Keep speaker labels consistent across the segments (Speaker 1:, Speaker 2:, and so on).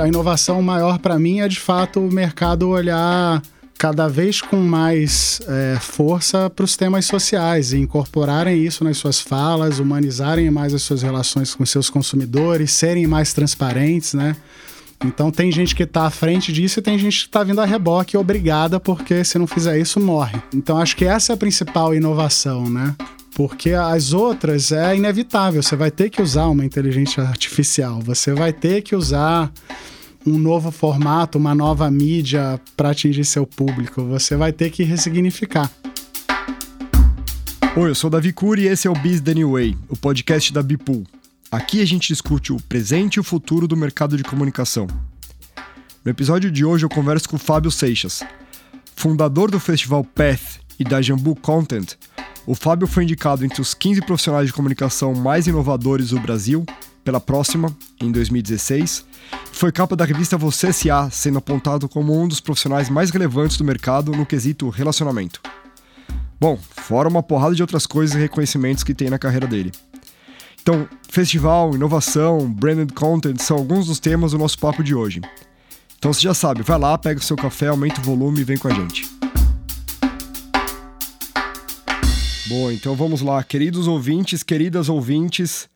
Speaker 1: A inovação maior para mim é de fato o mercado olhar cada vez com mais é, força para os temas sociais e incorporarem isso nas suas falas, humanizarem mais as suas relações com seus consumidores, serem mais transparentes, né? Então tem gente que está à frente disso e tem gente que está vindo a reboque obrigada porque se não fizer isso morre. Então acho que essa é a principal inovação, né? Porque as outras é inevitável, você vai ter que usar uma inteligência artificial, você vai ter que usar um novo formato, uma nova mídia para atingir seu público, você vai ter que ressignificar.
Speaker 2: Oi, eu sou o Davi Cury e esse é o Biz The New Way, o podcast da Bipool. Aqui a gente discute o presente e o futuro do mercado de comunicação. No episódio de hoje eu converso com o Fábio Seixas. Fundador do festival Path e da Jambu Content, o Fábio foi indicado entre os 15 profissionais de comunicação mais inovadores do Brasil pela Próxima, em 2016, e foi capa da revista Você S.A., sendo apontado como um dos profissionais mais relevantes do mercado no quesito relacionamento. Bom, fora uma porrada de outras coisas e reconhecimentos que tem na carreira dele. Então, festival, inovação, branded content são alguns dos temas do nosso papo de hoje. Então você já sabe, vai lá, pega o seu café, aumenta o volume e vem com a gente. Bom, então vamos lá, queridos ouvintes, queridas ouvintes,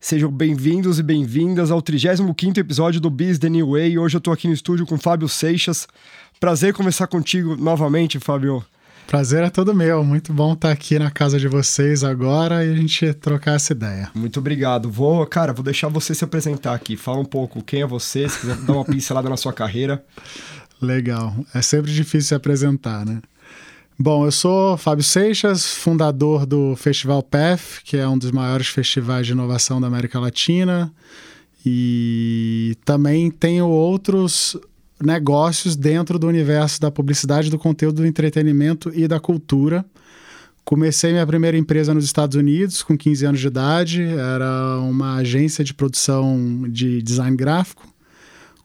Speaker 2: sejam bem-vindos e bem-vindas ao 35º episódio do Biz The New Way. Hoje eu estou aqui no estúdio com Fábio Seixas. Prazer conversar contigo novamente, Fábio.
Speaker 1: Prazer é todo meu. Muito bom estar aqui na casa de vocês agora e a gente trocar essa ideia.
Speaker 2: Muito obrigado. Vou, cara, vou deixar você se apresentar aqui. Fala um pouco quem é você, se quiser dar uma pincelada na sua carreira.
Speaker 1: Legal. É sempre difícil se apresentar, né? Bom, eu sou Fábio Seixas, fundador do Festival PEF, que é um dos maiores festivais de inovação da América Latina. E também tenho outros negócios dentro do universo da publicidade, do conteúdo, do entretenimento e da cultura. Comecei minha primeira empresa nos Estados Unidos com 15 anos de idade, era uma agência de produção de design gráfico,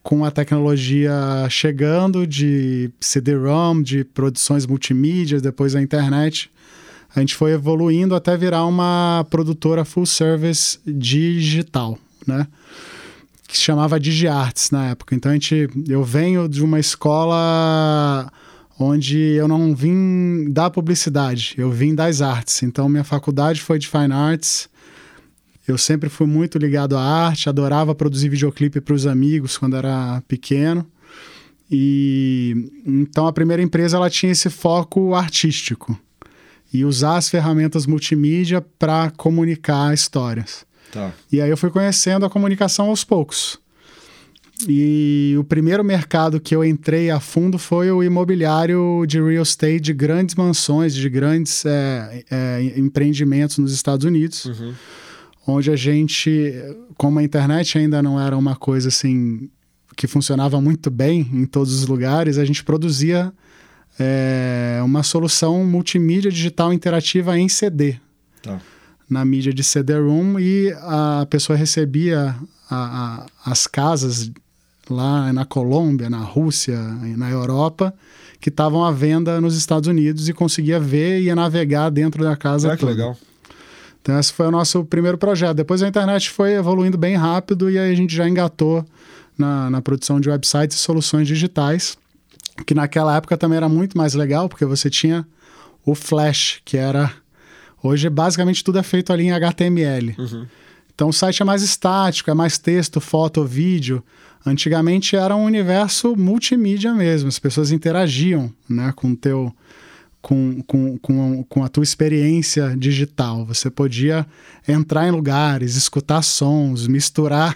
Speaker 1: com a tecnologia chegando de CD-ROM, de produções multimídia, depois a internet. A gente foi evoluindo até virar uma produtora full service digital, né? que se chamava DigiArts na época. Então a gente, eu venho de uma escola onde eu não vim da publicidade, eu vim das artes. Então minha faculdade foi de Fine Arts. Eu sempre fui muito ligado à arte, adorava produzir videoclipe para os amigos quando era pequeno. E então a primeira empresa ela tinha esse foco artístico e usar as ferramentas multimídia para comunicar histórias. Tá. E aí eu fui conhecendo a comunicação aos poucos. E o primeiro mercado que eu entrei a fundo foi o imobiliário de real estate, de grandes mansões, de grandes é, é, empreendimentos nos Estados Unidos, uhum. Onde a gente, como a internet ainda não era uma coisa assim que funcionava muito bem em todos os lugares, a gente produzia é, uma solução multimídia digital interativa em CD. Tá na mídia de CD-ROM e a pessoa recebia a, a, as casas lá na Colômbia, na Rússia, na Europa, que estavam à venda nos Estados Unidos e conseguia ver e navegar dentro da casa.
Speaker 2: Ah, que legal.
Speaker 1: Então, esse foi o nosso primeiro projeto. Depois a internet foi evoluindo bem rápido e aí a gente já engatou na, na produção de websites e soluções digitais, que naquela época também era muito mais legal, porque você tinha o Flash, que era Hoje, basicamente, tudo é feito ali em HTML. Uhum. Então, o site é mais estático, é mais texto, foto, vídeo. Antigamente era um universo multimídia mesmo, as pessoas interagiam né, com, teu, com, com, com, com a tua experiência digital. Você podia entrar em lugares, escutar sons, misturar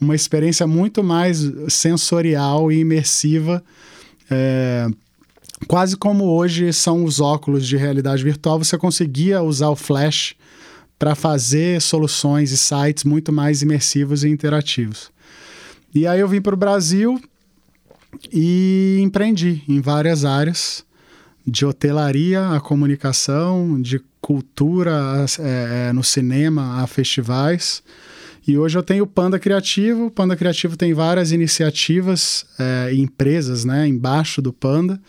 Speaker 1: uma experiência muito mais sensorial e imersiva. É, quase como hoje são os óculos de realidade virtual, você conseguia usar o Flash para fazer soluções e sites muito mais imersivos e interativos. E aí eu vim para o Brasil e empreendi em várias áreas, de hotelaria a comunicação, de cultura é, é, no cinema a festivais. E hoje eu tenho o Panda Criativo. O Panda Criativo tem várias iniciativas é, e empresas né, embaixo do Panda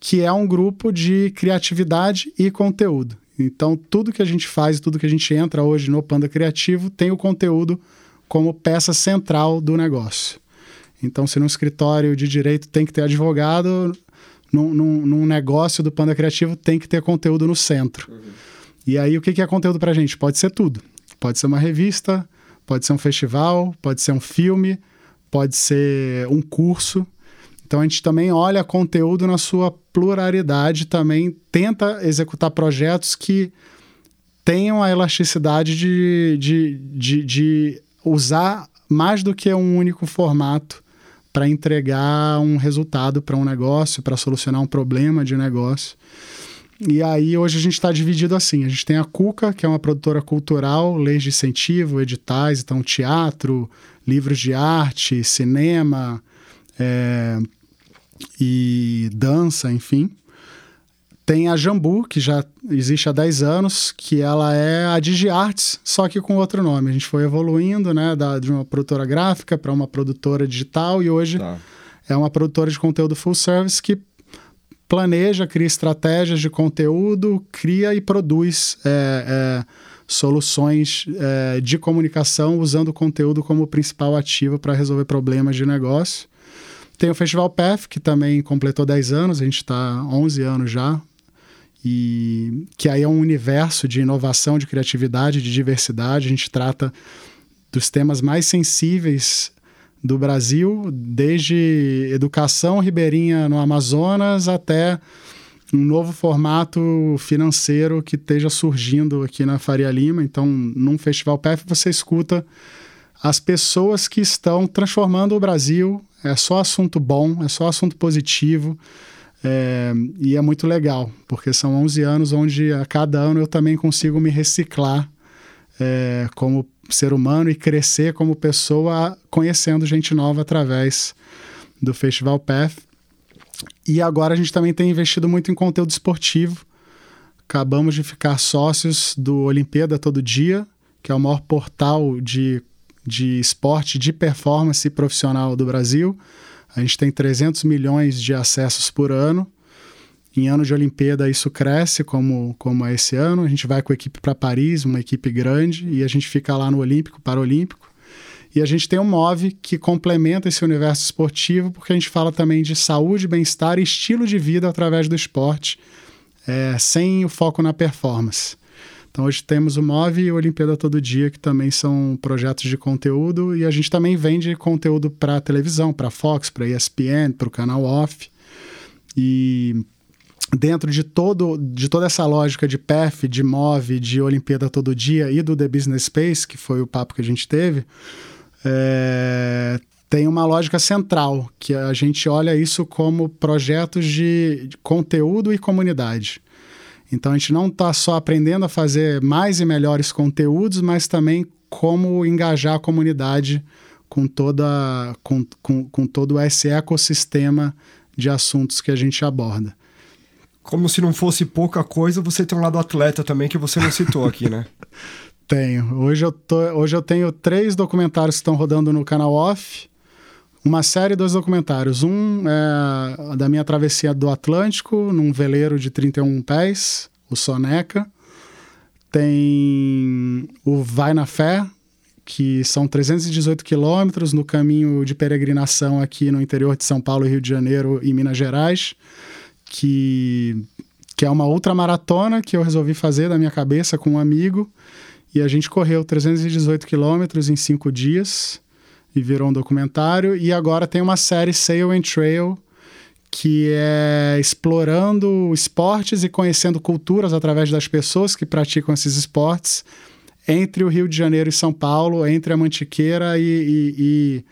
Speaker 1: que é um grupo de criatividade e conteúdo. Então, tudo que a gente faz, tudo que a gente entra hoje no Panda Criativo tem o conteúdo como peça central do negócio. Então, se num escritório de direito tem que ter advogado, num, num, negócio do Panda Criativo tem que ter conteúdo no centro. Uhum. E aí, o que é conteúdo para gente? Pode ser tudo. Pode ser uma revista, pode ser um festival, pode ser um filme, pode ser um curso. Então a gente também olha conteúdo na sua pluralidade, também tenta executar projetos que tenham a elasticidade de, de, de, de usar mais do que um único formato para entregar um resultado para um negócio, para solucionar um problema de negócio. E aí hoje a gente está dividido assim. A gente tem a Cuca, que é uma produtora cultural, leis de incentivo, editais, então teatro, livros de arte, cinema é, e dança, enfim. Tem a Jambu, que já existe há 10 anos, que ela é a DigiArts, só que com outro nome. A gente foi evoluindo, né, da, de uma produtora gráfica para uma produtora digital e hoje tá. é uma produtora de conteúdo full service que planeja, cria estratégias de conteúdo, cria e produz é, é, soluções é, de comunicação usando o conteúdo como principal ativo para resolver problemas de negócio. Tem o Festival PEF, que também completou 10 anos, a gente está 11 anos já, e que aí é um universo de inovação, de criatividade, de diversidade. A gente trata dos temas mais sensíveis do Brasil, desde educação ribeirinha no Amazonas até um novo formato financeiro que esteja surgindo aqui na Faria Lima. Então, num festival PEF, você escuta as pessoas que estão transformando o Brasil. É só assunto bom, é só assunto positivo. É, e é muito legal, porque são 11 anos onde a cada ano eu também consigo me reciclar é, como ser humano e crescer como pessoa conhecendo gente nova através do Festival Path. E agora a gente também tem investido muito em conteúdo esportivo. Acabamos de ficar sócios do Olimpíada Todo Dia, que é o maior portal de, de esporte de performance profissional do Brasil. A gente tem 300 milhões de acessos por ano. Em ano de Olimpíada isso cresce, como, como é esse ano. A gente vai com a equipe para Paris, uma equipe grande, e a gente fica lá no Olímpico, Paralímpico. E a gente tem um MOVE que complementa esse universo esportivo, porque a gente fala também de saúde, bem-estar e estilo de vida através do esporte, é, sem o foco na performance. Então hoje temos o MOVE e o Olimpíada Todo Dia, que também são projetos de conteúdo, e a gente também vende conteúdo para televisão, para Fox, para ESPN, para o canal Off. E dentro de, todo, de toda essa lógica de PEF, de MOVE, de Olimpíada Todo Dia e do The Business Space, que foi o papo que a gente teve, é, tem uma lógica central, que a gente olha isso como projetos de, de conteúdo e comunidade. Então a gente não está só aprendendo a fazer mais e melhores conteúdos, mas também como engajar a comunidade com, toda, com, com, com todo esse ecossistema de assuntos que a gente aborda
Speaker 2: como se não fosse pouca coisa, você tem um lado atleta também que você não citou aqui, né?
Speaker 1: tenho. Hoje eu, tô, hoje eu tenho três documentários que estão rodando no canal Off. Uma série, dois documentários. Um é da minha travessia do Atlântico, num veleiro de 31 pés, o Soneca. Tem o Vai na Fé, que são 318 quilômetros no caminho de peregrinação aqui no interior de São Paulo, Rio de Janeiro e Minas Gerais que, que é uma outra maratona que eu resolvi fazer da minha cabeça com um amigo. E a gente correu 318 quilômetros em cinco dias e virou um documentário. E agora tem uma série Sail and Trail, que é explorando esportes e conhecendo culturas através das pessoas que praticam esses esportes entre o Rio de Janeiro e São Paulo, entre a Mantiqueira e, e, e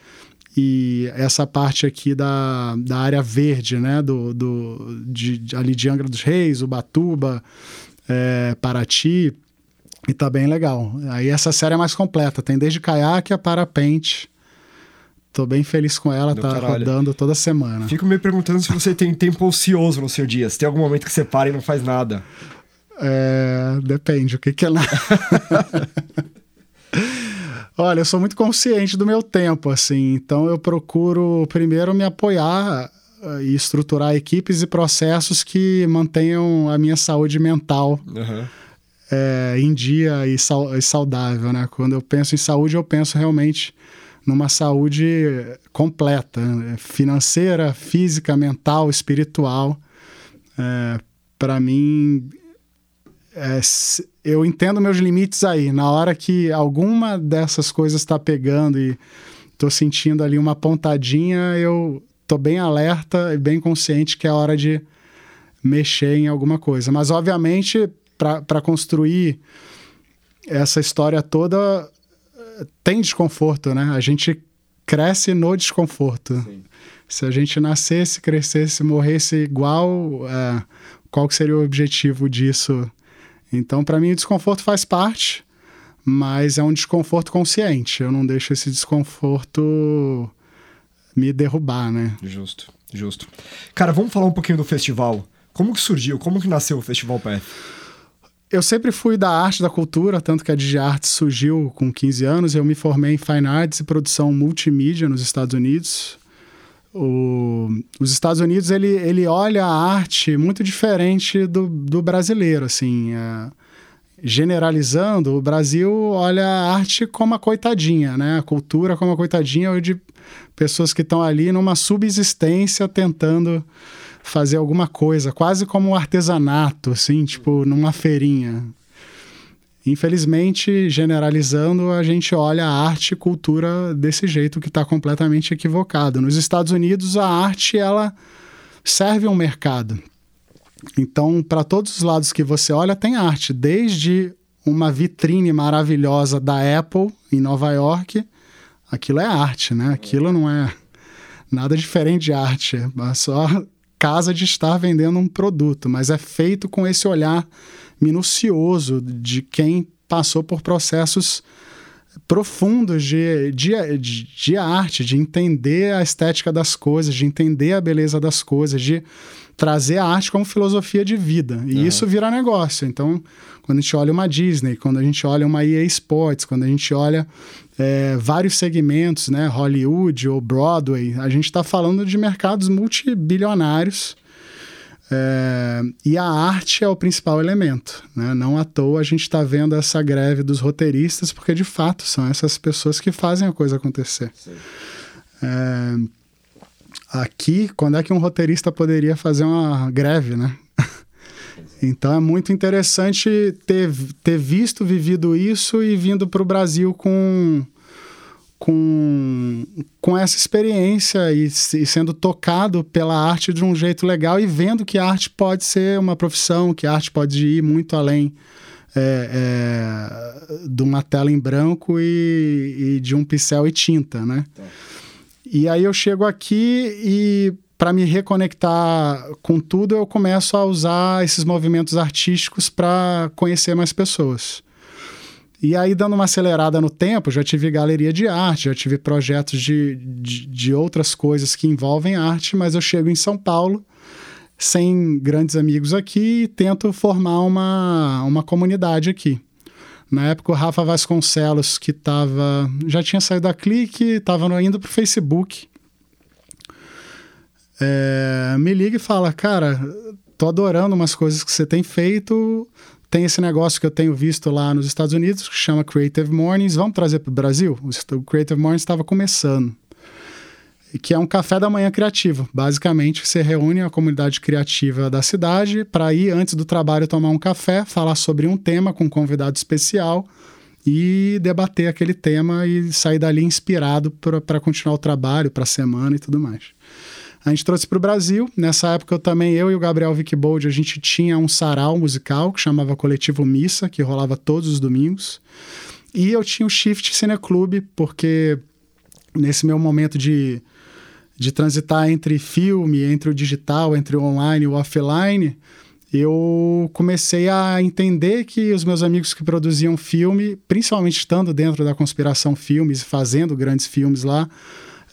Speaker 1: e essa parte aqui da, da área verde, né, do, do, de, ali de Angra dos Reis, Ubatuba, é, Paraty, e tá bem legal. Aí essa série é mais completa, tem desde caiaque a parapente. Tô bem feliz com ela, tá caralho. rodando toda semana.
Speaker 2: Fico me perguntando se você tem tempo ocioso no seu dia, se tem algum momento que você para e não faz nada.
Speaker 1: É, depende, o que que é nada. Olha, eu sou muito consciente do meu tempo, assim, então eu procuro primeiro me apoiar eh, e estruturar equipes e processos que mantenham a minha saúde mental uhum. é, em dia e, saudável, né? Quando eu penso em saúde, eu penso realmente numa saúde completa, né? financeira, física, mental, espiritual. É, Para mim, é, eu entendo meus limites aí. Na hora que alguma dessas coisas está pegando e estou sentindo ali uma pontadinha, eu tô bem alerta e bem consciente que é hora de mexer em alguma coisa. Mas, obviamente, para construir essa história toda, tem desconforto, né? A gente cresce no desconforto. Sim. Se a gente nascesse, crescesse, morresse igual, é, qual que seria o objetivo disso? Então, para mim, o desconforto faz parte, mas é um desconforto consciente. Eu não deixo esse desconforto me derrubar, né?
Speaker 2: Justo, justo. Cara, vamos falar um pouquinho do festival. Como que surgiu? Como que nasceu o Festival PF?
Speaker 1: Eu sempre fui da arte da cultura, tanto que a DigiArts surgiu com 15 anos. Eu me formei em Fine Arts e produção multimídia nos Estados Unidos. O, os Estados Unidos ele, ele olha a arte muito diferente do, do brasileiro, assim. É, generalizando, o Brasil olha a arte como a coitadinha, né? A cultura como a coitadinha de pessoas que estão ali numa subsistência tentando fazer alguma coisa, quase como um artesanato, assim, tipo numa feirinha. Infelizmente, generalizando, a gente olha a arte e cultura desse jeito que está completamente equivocado. Nos Estados Unidos, a arte ela serve um mercado. Então, para todos os lados que você olha, tem arte, desde uma vitrine maravilhosa da Apple em Nova York, aquilo é arte, né? Aquilo não é nada diferente de arte, é só casa de estar vendendo um produto, mas é feito com esse olhar minucioso de quem passou por processos profundos de, de, de, arte, de entender a estética das coisas, de entender a beleza das coisas, de trazer a arte como filosofia de vida. E uhum. isso vira negócio. Então, quando a gente olha uma Disney, quando a gente olha uma EA Sports, quando a gente olha é, vários segmentos, né, Hollywood ou Broadway, a gente está falando de mercados multibilionários. É, e a arte é o principal elemento. Né? Não à toa a gente está vendo essa greve dos roteiristas, porque de fato são essas pessoas que fazem a coisa acontecer. É, aqui, quando é que um roteirista poderia fazer uma greve, né? Então é muito interessante ter, ter visto, vivido isso e vindo para o Brasil com, com, com essa experiência e, e, sendo tocado pela arte de um jeito legal e vendo que a arte pode ser uma profissão, que a arte pode ir muito além é, é, de uma tela em branco e, e, de um pincel e tinta, né? Tá. E aí eu chego aqui e para me reconectar com tudo, eu começo a usar esses movimentos artísticos para conhecer mais pessoas. E aí, dando uma acelerada no tempo, já tive galeria de arte, já tive projetos de, de, de outras coisas que envolvem arte, mas eu chego em São Paulo sem grandes amigos aqui e tento formar uma, uma comunidade aqui. Na época, o Rafa Vasconcelos, que tava, já tinha saído da Clique, estava indo para o Facebook é, me liga e fala, cara, tô adorando umas coisas que você tem feito. Tem esse negócio que eu tenho visto lá nos Estados Unidos que chama Creative Mornings. Vamos trazer para o Brasil? O Creative Mornings estava começando. Que é um café da manhã criativo. Basicamente, você reúne a comunidade criativa da cidade para ir antes do trabalho tomar um café, falar sobre um tema com um convidado especial e debater aquele tema e sair dali inspirado para continuar o trabalho, para a semana e tudo mais. A gente trouxe para o Brasil. Nessa época, eu também, eu e o Gabriel Vickbold, a gente tinha um sarau musical que chamava Coletivo Missa, que rolava todos os domingos. E eu tinha o Shift Cineclube, porque nesse meu momento de, de transitar entre filme, entre o digital, entre o online e o offline, eu comecei a entender que os meus amigos que produziam filme, principalmente estando dentro da Conspiração Filmes, fazendo grandes filmes lá,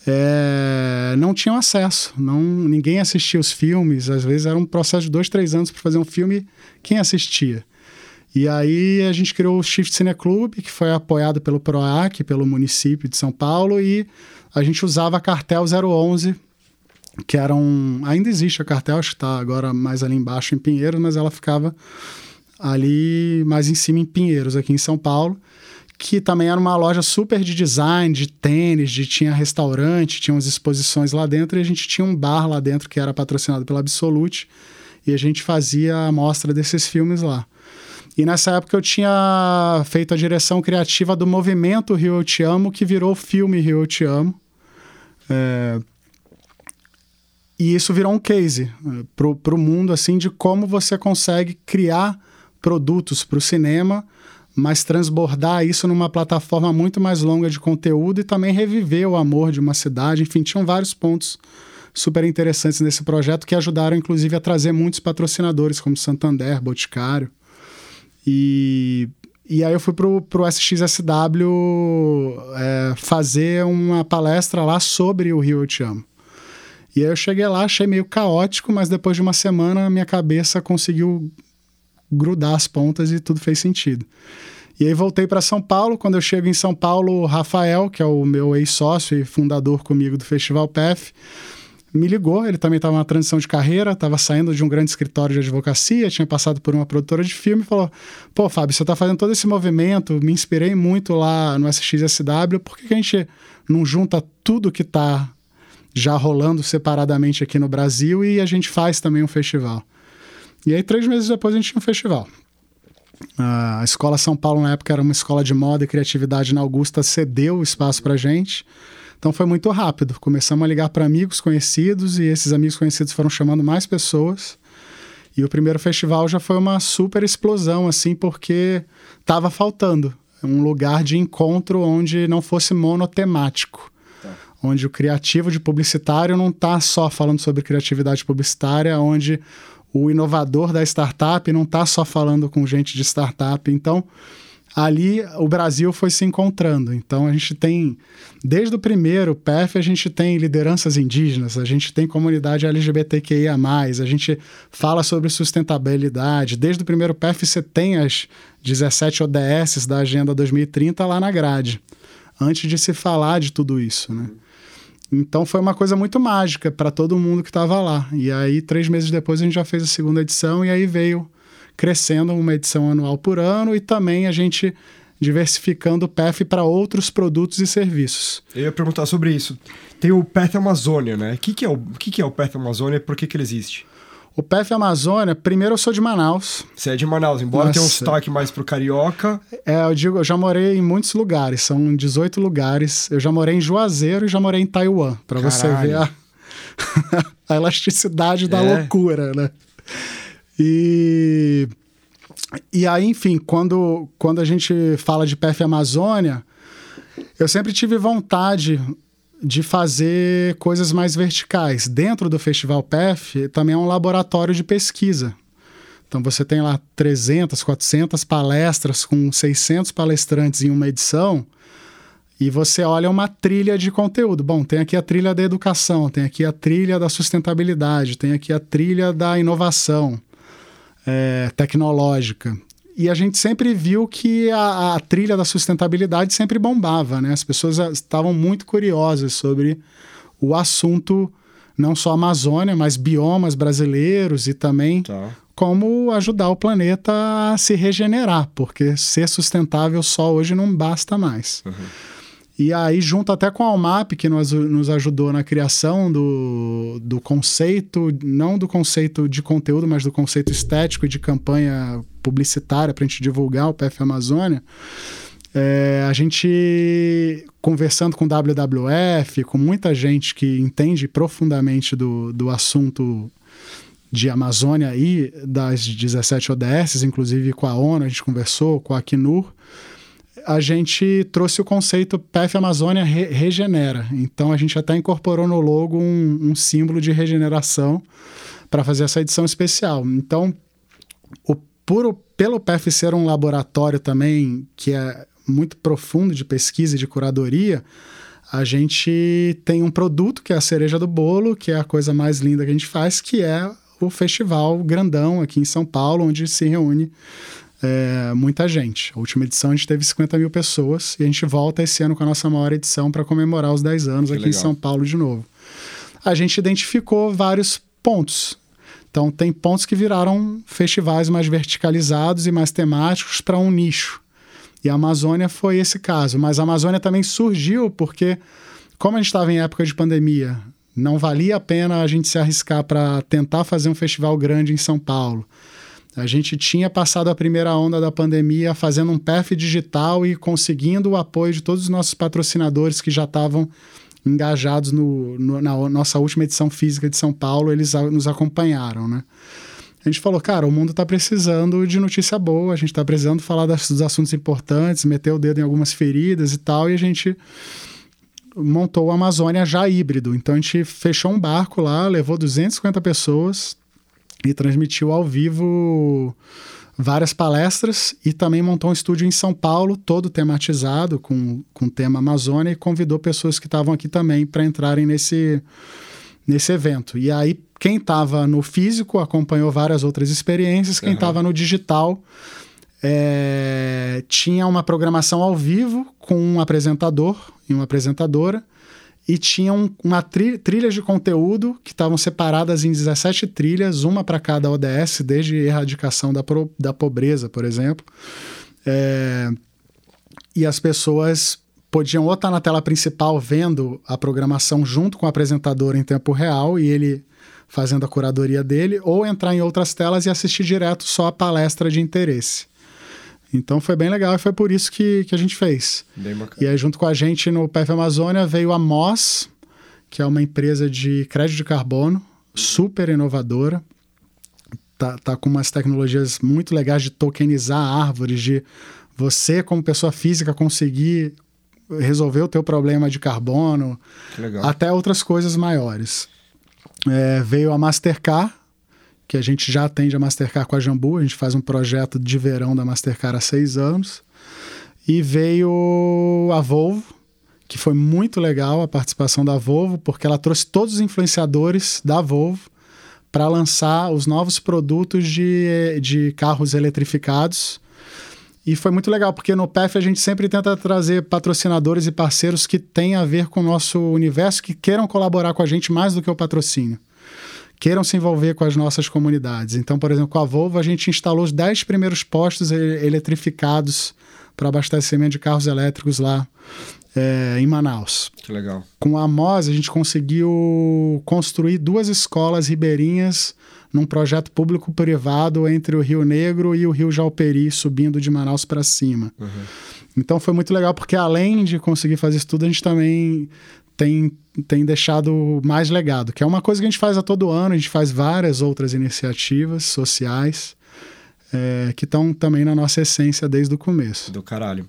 Speaker 1: é, não tinham acesso. Não, ninguém assistia os filmes. Às vezes era um processo de dois, três anos para fazer um filme. Quem assistia? E aí a gente criou o Shift Cine Club, que foi apoiado pelo PROAC, pelo município de São Paulo, e a gente usava a cartel 011, que era um... Ainda existe a cartel, acho que está agora mais ali embaixo em Pinheiros, mas ela ficava ali mais em cima em Pinheiros, aqui em São Paulo que também era uma loja super de design, de tênis, de tinha restaurante, tinha umas exposições lá dentro e a gente tinha um bar lá dentro que era patrocinado pela Absolute e a gente fazia a mostra desses filmes lá. E nessa época eu tinha feito a direção criativa do movimento Rio Eu Te Amo, que virou o filme Rio Eu Te Amo. É... E isso virou um case é, para o mundo, assim, de como você consegue criar produtos para o cinema, mas transbordar isso numa plataforma muito mais longa de conteúdo e também reviver o amor de uma cidade. Enfim, tinham vários pontos super interessantes nesse projeto que ajudaram, inclusive, a trazer muitos patrocinadores, como Santander, Boticário. E, e aí eu fui pro, pro SXSW é, fazer uma palestra lá sobre o Rio Eu Te Amo. E aí eu cheguei lá, achei meio caótico, mas depois de uma semana minha cabeça conseguiu grudar as pontas e tudo fez sentido. E aí voltei para São Paulo. Quando eu chego em São Paulo, o Rafael, que é o meu ex-sócio e fundador comigo do Festival PEF, me ligou. Ele também estava na transição de carreira, estava saindo de um grande escritório de advocacia, tinha passado por uma produtora de filme e falou: Pô, Fábio, você está fazendo todo esse movimento, me inspirei muito lá no SXSW, por que, que a gente não junta tudo que está já rolando separadamente aqui no Brasil e a gente faz também um festival? E aí, três meses depois, a gente tinha um festival. A Escola São Paulo, na época, era uma escola de moda e criatividade na Augusta, cedeu o espaço para gente. Então foi muito rápido. Começamos a ligar para amigos conhecidos e esses amigos conhecidos foram chamando mais pessoas. E o primeiro festival já foi uma super explosão, assim, porque estava faltando um lugar de encontro onde não fosse monotemático. Tá. Onde o criativo de publicitário não está só falando sobre criatividade publicitária, onde o inovador da startup não está só falando com gente de startup. Então, ali o Brasil foi se encontrando. Então a gente tem, desde o primeiro PEF, a gente tem lideranças indígenas, a gente tem comunidade LGBTQIA, a gente fala sobre sustentabilidade. Desde o primeiro PEF você tem as 17 ODS da Agenda 2030 lá na grade, antes de se falar de tudo isso, né? Então foi uma coisa muito mágica para todo mundo que estava lá. E aí, três meses depois, a gente já fez a segunda edição e aí veio crescendo uma edição anual por ano e também a gente diversificando o PEF para outros produtos e serviços.
Speaker 2: Eu ia perguntar sobre isso. Tem o PEF Amazônia, né? O que, que, é, o, que, que é o PEF Amazônia e por que, que ele existe?
Speaker 1: O PEF Amazônia, primeiro eu sou de Manaus.
Speaker 2: Você é de Manaus, embora Nossa. tenha um sotaque mais pro carioca.
Speaker 1: É, eu digo, eu já morei em muitos lugares, são 18 lugares. Eu já morei em Juazeiro e já morei em Taiwan, para você ver a, a elasticidade da é. loucura, né? E, e aí, enfim, quando, quando a gente fala de PF Amazônia, eu sempre tive vontade de fazer coisas mais verticais. Dentro do Festival PF também é um laboratório de pesquisa. Então você tem lá 300, 400 palestras com 600 palestrantes em uma edição e você olha uma trilha de conteúdo. Bom, tem aqui a trilha da educação, tem aqui a trilha da sustentabilidade, tem aqui a trilha da inovação é, tecnológica. E a gente sempre viu que a, a, trilha da sustentabilidade sempre bombava, né? As pessoas estavam muito curiosas sobre o assunto, não só Amazônia, mas biomas brasileiros e também tá. como ajudar o planeta a se regenerar, porque ser sustentável só hoje não basta mais. Uhum. E aí, junto até com a Almap, que nos, nos ajudou na criação do, do conceito, não do conceito de conteúdo, mas do conceito estético e de campanha publicitária para a gente divulgar o PF Amazônia, é, a gente, conversando com WWF, com muita gente que entende profundamente do, do assunto de Amazônia e das 17 ODS, inclusive com a ONU, a gente conversou, com a Acnur, a gente trouxe o conceito PF Amazônia Re Regenera. Então a gente até incorporou no logo um, um símbolo de regeneração para fazer essa edição especial. Então, o puro, pelo PF ser um laboratório também que é muito profundo de pesquisa e de curadoria, a gente tem um produto que é a cereja do bolo, que é a coisa mais linda que a gente faz, que é o festival grandão aqui em São Paulo, onde se reúne é, muita gente. A última edição a gente teve 50 mil pessoas e a gente volta esse ano com a nossa maior edição para comemorar os 10 anos que aqui legal. em São Paulo de novo. A gente identificou vários pontos. Então, tem pontos que viraram festivais mais verticalizados e mais temáticos para um nicho. E a Amazônia foi esse caso. Mas a Amazônia também surgiu porque, como a gente estava em época de pandemia, não valia a pena a gente se arriscar para tentar fazer um festival grande em São Paulo. A gente tinha passado a primeira onda da pandemia fazendo um PF digital e conseguindo o apoio de todos os nossos patrocinadores que já estavam engajados no, no, na nossa última edição física de São Paulo, eles a, nos acompanharam, né? A gente falou, cara, o mundo está precisando de notícia boa, a gente está precisando falar das, dos assuntos importantes, meter o dedo em algumas feridas e tal, e a gente montou o Amazônia já híbrido. Então a gente fechou um barco lá, levou 250 pessoas, e transmitiu ao vivo várias palestras e também montou um estúdio em São Paulo, todo tematizado com, com tema Amazônia e convidou pessoas que estavam aqui também para entrarem nesse, nesse evento. E aí, quem estava no físico acompanhou várias outras experiências, quem estava uhum. no digital é, tinha uma programação ao vivo com um apresentador e uma apresentadora e tinham uma tri trilhas de conteúdo que estavam separadas em 17 trilhas, uma para cada ODS, desde erradicação da, da pobreza, por exemplo. É, e as pessoas podiam ou estar tá na tela principal vendo a programação junto com o apresentador em tempo real e ele fazendo a curadoria dele, ou entrar em outras telas e assistir direto só a palestra de interesse. Então foi bem legal e foi por isso que, que a gente fez.
Speaker 2: Bem bacana.
Speaker 1: E aí, junto com a gente no PF Amazônia, veio a Moss, que é uma empresa de crédito de carbono, super inovadora. Tá, tá com umas tecnologias muito legais de tokenizar árvores, de você, como pessoa física, conseguir resolver o teu problema de carbono, até outras coisas maiores. É, veio a Mastercard, que a gente já atende a Mastercard com a Jambu, a gente faz um projeto de verão da Mastercard há seis anos. E veio a Volvo, que foi muito legal a participação da Volvo, porque ela trouxe todos os influenciadores da Volvo para lançar os novos produtos de, de carros eletrificados. E foi muito legal, porque no PEF a gente sempre tenta trazer patrocinadores e parceiros que têm a ver com o nosso universo, que queiram colaborar com a gente mais do que o patrocínio queiram se envolver com as nossas comunidades. Então, por exemplo, com a Volvo, a gente instalou os 10 primeiros postos eletrificados para abastecimento de carros elétricos lá é, em Manaus.
Speaker 2: Que legal.
Speaker 1: Com a MOS, a gente conseguiu construir duas escolas ribeirinhas num projeto público-privado entre o Rio Negro e o Rio Jalperi, subindo de Manaus para cima. Uhum. Então foi muito legal, porque além de conseguir fazer isso tudo, a gente também tem, tem deixado mais legado, que é uma coisa que a gente faz a todo ano, a gente faz várias outras iniciativas sociais. É, que estão também na nossa essência desde o começo.
Speaker 2: Do caralho.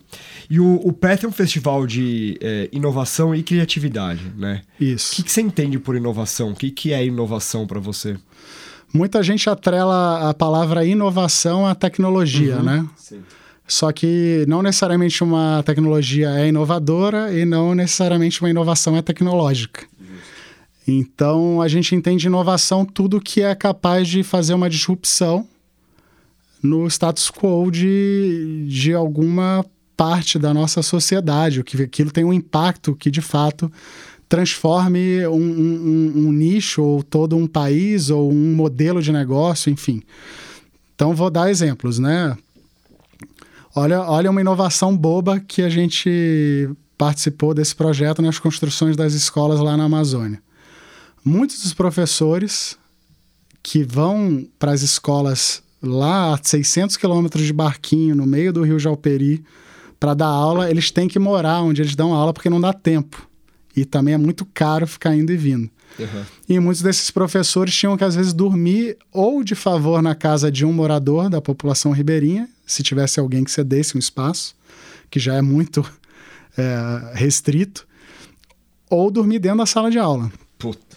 Speaker 2: E o, o PET é um festival de é, inovação e criatividade, né?
Speaker 1: Isso.
Speaker 2: O que, que você entende por inovação? O que, que é inovação para você?
Speaker 1: Muita gente atrela a palavra inovação à tecnologia, uhum. né? Sim. Só que não necessariamente uma tecnologia é inovadora e não necessariamente uma inovação é tecnológica. Então a gente entende inovação tudo que é capaz de fazer uma disrupção no status quo de, de alguma parte da nossa sociedade, que aquilo tem um impacto que de fato transforme um, um, um, nicho ou todo um país ou um modelo de negócio, enfim. Então vou dar exemplos, né? Olha, olha uma inovação boba que a gente participou desse projeto nas construções das escolas lá na Amazônia. Muitos dos professores que vão para as escolas lá a 600 quilômetros de barquinho no meio do Rio Jalperi para dar aula, eles têm que morar onde eles dão aula porque não dá tempo. E também é muito caro ficar indo e vindo. Uhum. E muitos desses professores tinham que, às vezes, dormir ou de favor na casa de um morador da população ribeirinha, se tivesse alguém que cedesse um espaço, que já é muito é, restrito, ou dormir dentro da sala de aula.
Speaker 2: Puta.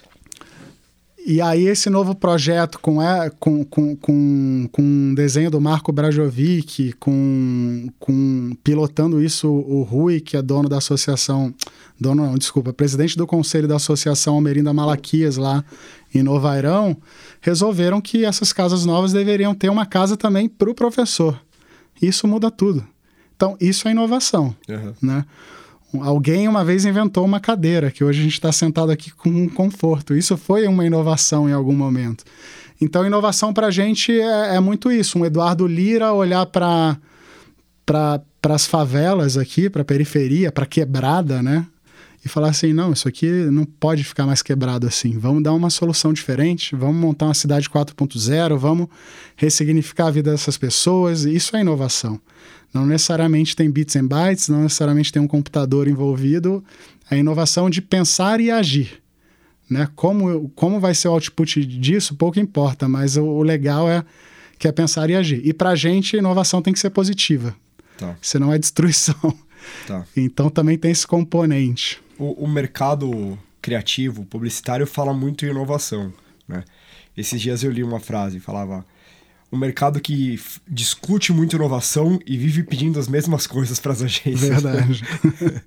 Speaker 1: E aí esse novo projeto com, é, com, com, com, com um desenho do Marco Brajovic, com, com pilotando isso o Rui, que é dono da associação, dono não, desculpa, presidente do conselho da associação Almerinda Malaquias lá em Novairão, resolveram que essas casas novas deveriam ter uma casa também para o professor. Isso muda tudo. Então, isso é inovação. Uhum. Né? Alguém uma vez inventou uma cadeira, que hoje a gente está sentado aqui com conforto. Isso foi uma inovação em algum momento. Então, inovação para a gente é, é, muito isso. Um Eduardo Lira olhar para para as favelas aqui, para a periferia, para quebrada, né? E falar assim: não, isso aqui não pode ficar mais quebrado assim. Vamos dar uma solução diferente, vamos montar uma cidade 4.0, vamos ressignificar a vida dessas pessoas. Isso é inovação. Não necessariamente tem bits and bytes, não necessariamente tem um computador envolvido. É inovação de pensar e agir. Né? Como, como vai ser o output disso, pouco importa, mas o, o legal é que é pensar e agir. E para a gente, inovação tem que ser positiva. Tá. Senão é destruição. Tá. Então também tem esse componente.
Speaker 2: O, o, mercado criativo, publicitário, fala muito em inovação. Né? Esses dias eu li uma frase, falava um mercado que discute muito inovação e vive pedindo as mesmas coisas para as agências.
Speaker 1: Verdade.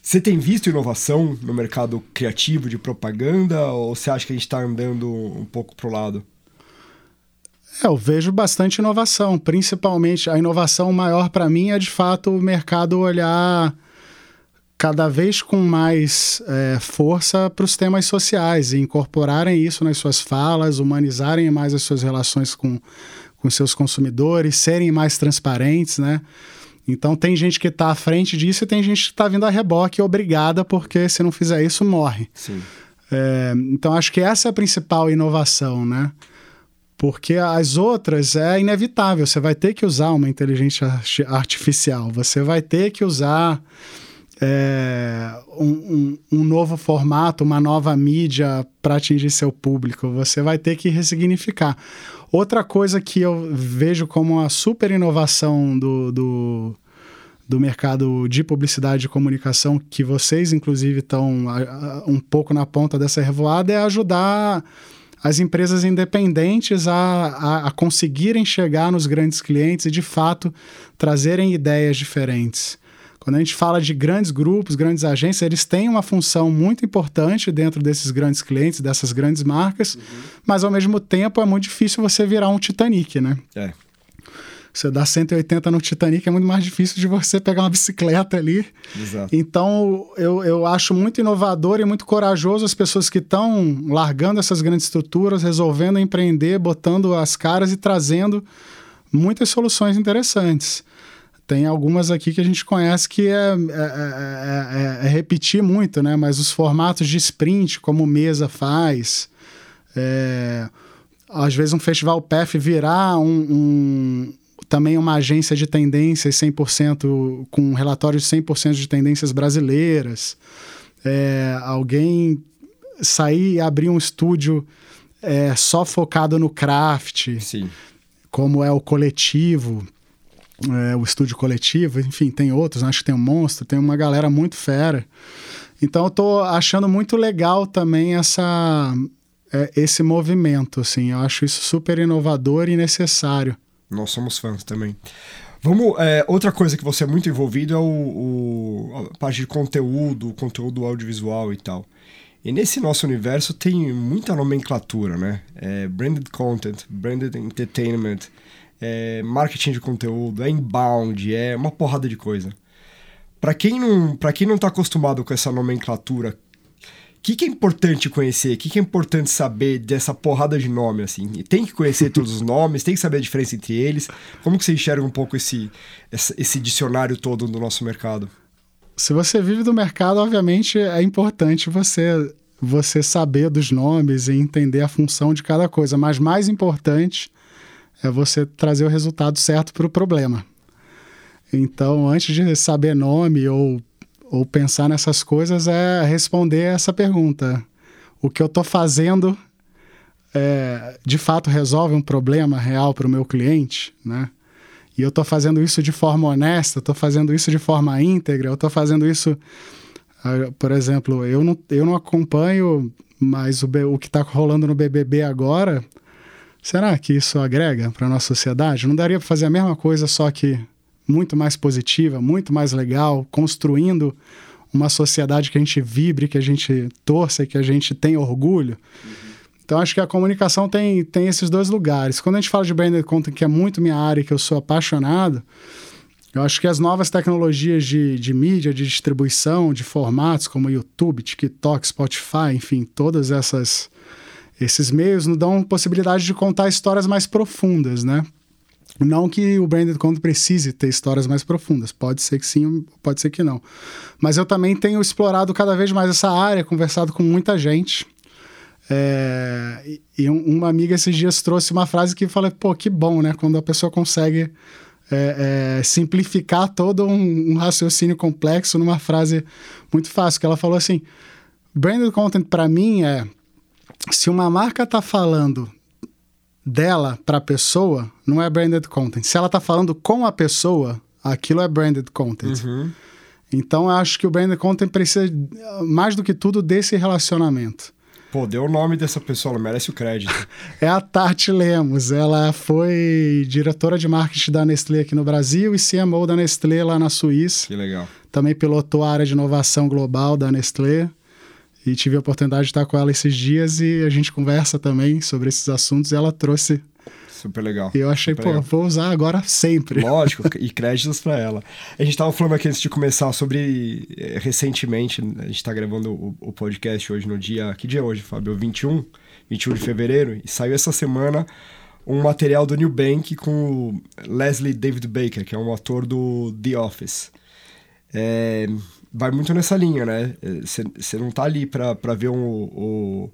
Speaker 2: você tem visto inovação no mercado criativo de propaganda ou você acha que a gente está andando um pouco para o lado?
Speaker 1: É, eu vejo bastante inovação, principalmente a inovação maior para mim é de fato o mercado olhar cada vez com mais é, força para os temas sociais e incorporarem isso nas suas falas, humanizarem mais as suas relações com, com seus consumidores, serem mais transparentes, né? Então tem gente que está à frente disso e tem gente que está vindo a reboque obrigada porque se não fizer isso morre. É, então acho que essa é a principal inovação, né? Porque as outras é inevitável, você vai ter que usar uma inteligência artificial, você vai ter que usar é, um, um, um, novo formato, uma nova mídia para atingir seu público, você vai ter que ressignificar. Outra coisa que eu vejo como uma super inovação do, do, do mercado de publicidade e comunicação, que vocês, inclusive, estão um pouco na ponta dessa revoada, é ajudar as empresas independentes a, a, a, conseguirem chegar nos grandes clientes e, de fato, trazerem ideias diferentes. Quando a gente fala de grandes grupos, grandes agências, eles têm uma função muito importante dentro desses grandes clientes, dessas grandes marcas, uhum. mas ao mesmo tempo é muito difícil você virar um Titanic, né?
Speaker 2: É.
Speaker 1: Você dá 180 no Titanic é muito mais difícil de você pegar uma bicicleta ali.
Speaker 2: Exato.
Speaker 1: Então, eu, eu acho muito inovador e muito corajoso as pessoas que estão largando essas grandes estruturas, resolvendo empreender, botando as caras e trazendo muitas soluções interessantes. Tem algumas aqui que a gente conhece que é, é, é, é, é repetir muito, né? Mas os formatos de sprint, como Mesa faz, às vezes um festival PEF virar um, um também uma agência de tendências 100%, com relatórios 100% de tendências brasileiras. É, alguém sair e abrir um estúdio é, só focado no craft,
Speaker 2: Sim.
Speaker 1: como é o coletivo, é, o estúdio coletivo, enfim, tem outros, acho que tem o Monstro, tem uma galera muito fera. Então eu tô achando muito legal também essa, é, esse movimento, assim, eu acho isso super inovador e necessário.
Speaker 2: Nós somos fãs também. Vamos, é, outra coisa que você é muito envolvido é o, o, a parte de conteúdo, conteúdo audiovisual e tal. E nesse nosso universo tem muita nomenclatura, né? É branded content, branded entertainment, é marketing de conteúdo, é inbound, é uma porrada de coisa. Para quem não, para quem não tá acostumado com essa nomenclatura, que, que é importante conhecer? O que, que é importante saber dessa porrada de nome, assim? Tem que conhecer todos os nomes, tem que saber a diferença entre eles. Como que você enxerga um pouco esse, esse dicionário todo do nosso mercado?
Speaker 1: Se você vive do mercado, obviamente é importante você você saber dos nomes e entender a função de cada coisa, mas mais importante é você trazer o resultado certo para o problema. Então, antes de saber nome ou ou pensar nessas coisas é responder essa pergunta. O que eu estou fazendo é, de fato resolve um problema real para o meu cliente, né? E eu estou fazendo isso de forma honesta, estou fazendo isso de forma íntegra, eu estou fazendo isso, ah, por exemplo, eu não, eu não acompanho, mas o, o que está rolando no BBB agora, será que isso agrega para a nossa sociedade? Não daria para fazer a mesma coisa, só que muito mais positiva, muito mais legal, construindo uma sociedade que a gente vibre, que a gente torça, que a gente tem orgulho. Uhum. Então, acho que a comunicação tem, tem esses dois lugares. Quando a gente fala de branded content, que é muito minha área, que eu sou apaixonado, eu acho que as novas tecnologias de, de mídia, de distribuição, de formatos como YouTube, TikTok, Spotify, enfim, todas essas esses meios nos dão possibilidade de contar histórias mais profundas, né? Não que o branded content precise ter histórias mais profundas, pode ser que sim, pode ser que não. Mas eu também tenho explorado cada vez mais essa área, conversado com muita gente. É, e uma amiga esses dias trouxe uma frase que eu falei, pô, que bom, né? Quando a pessoa consegue é, é, simplificar todo um, um, raciocínio complexo numa frase muito fácil. Que ela falou assim: branded content para mim é se uma marca tá falando dela para a pessoa, não é branded content. Se ela tá falando com a pessoa, aquilo é branded content. Uhum. Então eu acho que o branded content precisa mais do que tudo desse relacionamento.
Speaker 2: Pô, deu o nome dessa pessoa, ela merece o crédito.
Speaker 1: é a Tati Lemos. Ela foi diretora de marketing da Nestlé aqui no Brasil e CMO da Nestlé lá na Suíça.
Speaker 2: Que legal.
Speaker 1: Também pilotou a área de inovação global da Nestlé. E tive a oportunidade de estar com ela esses dias e a gente conversa também sobre esses assuntos. E ela trouxe
Speaker 2: Super legal.
Speaker 1: E eu achei, pô, legal. vou usar agora sempre.
Speaker 2: Lógico, e créditos para ela. A gente tava falando aqui antes de começar sobre eh, recentemente, a gente tá gravando o, o, podcast hoje no dia. Que dia é hoje, Fábio? 21? 21 de fevereiro. E saiu essa semana um material do New Bank com o Leslie David Baker, que é um ator do The Office. É, vai muito nessa linha, né? Você não tá ali para ver um,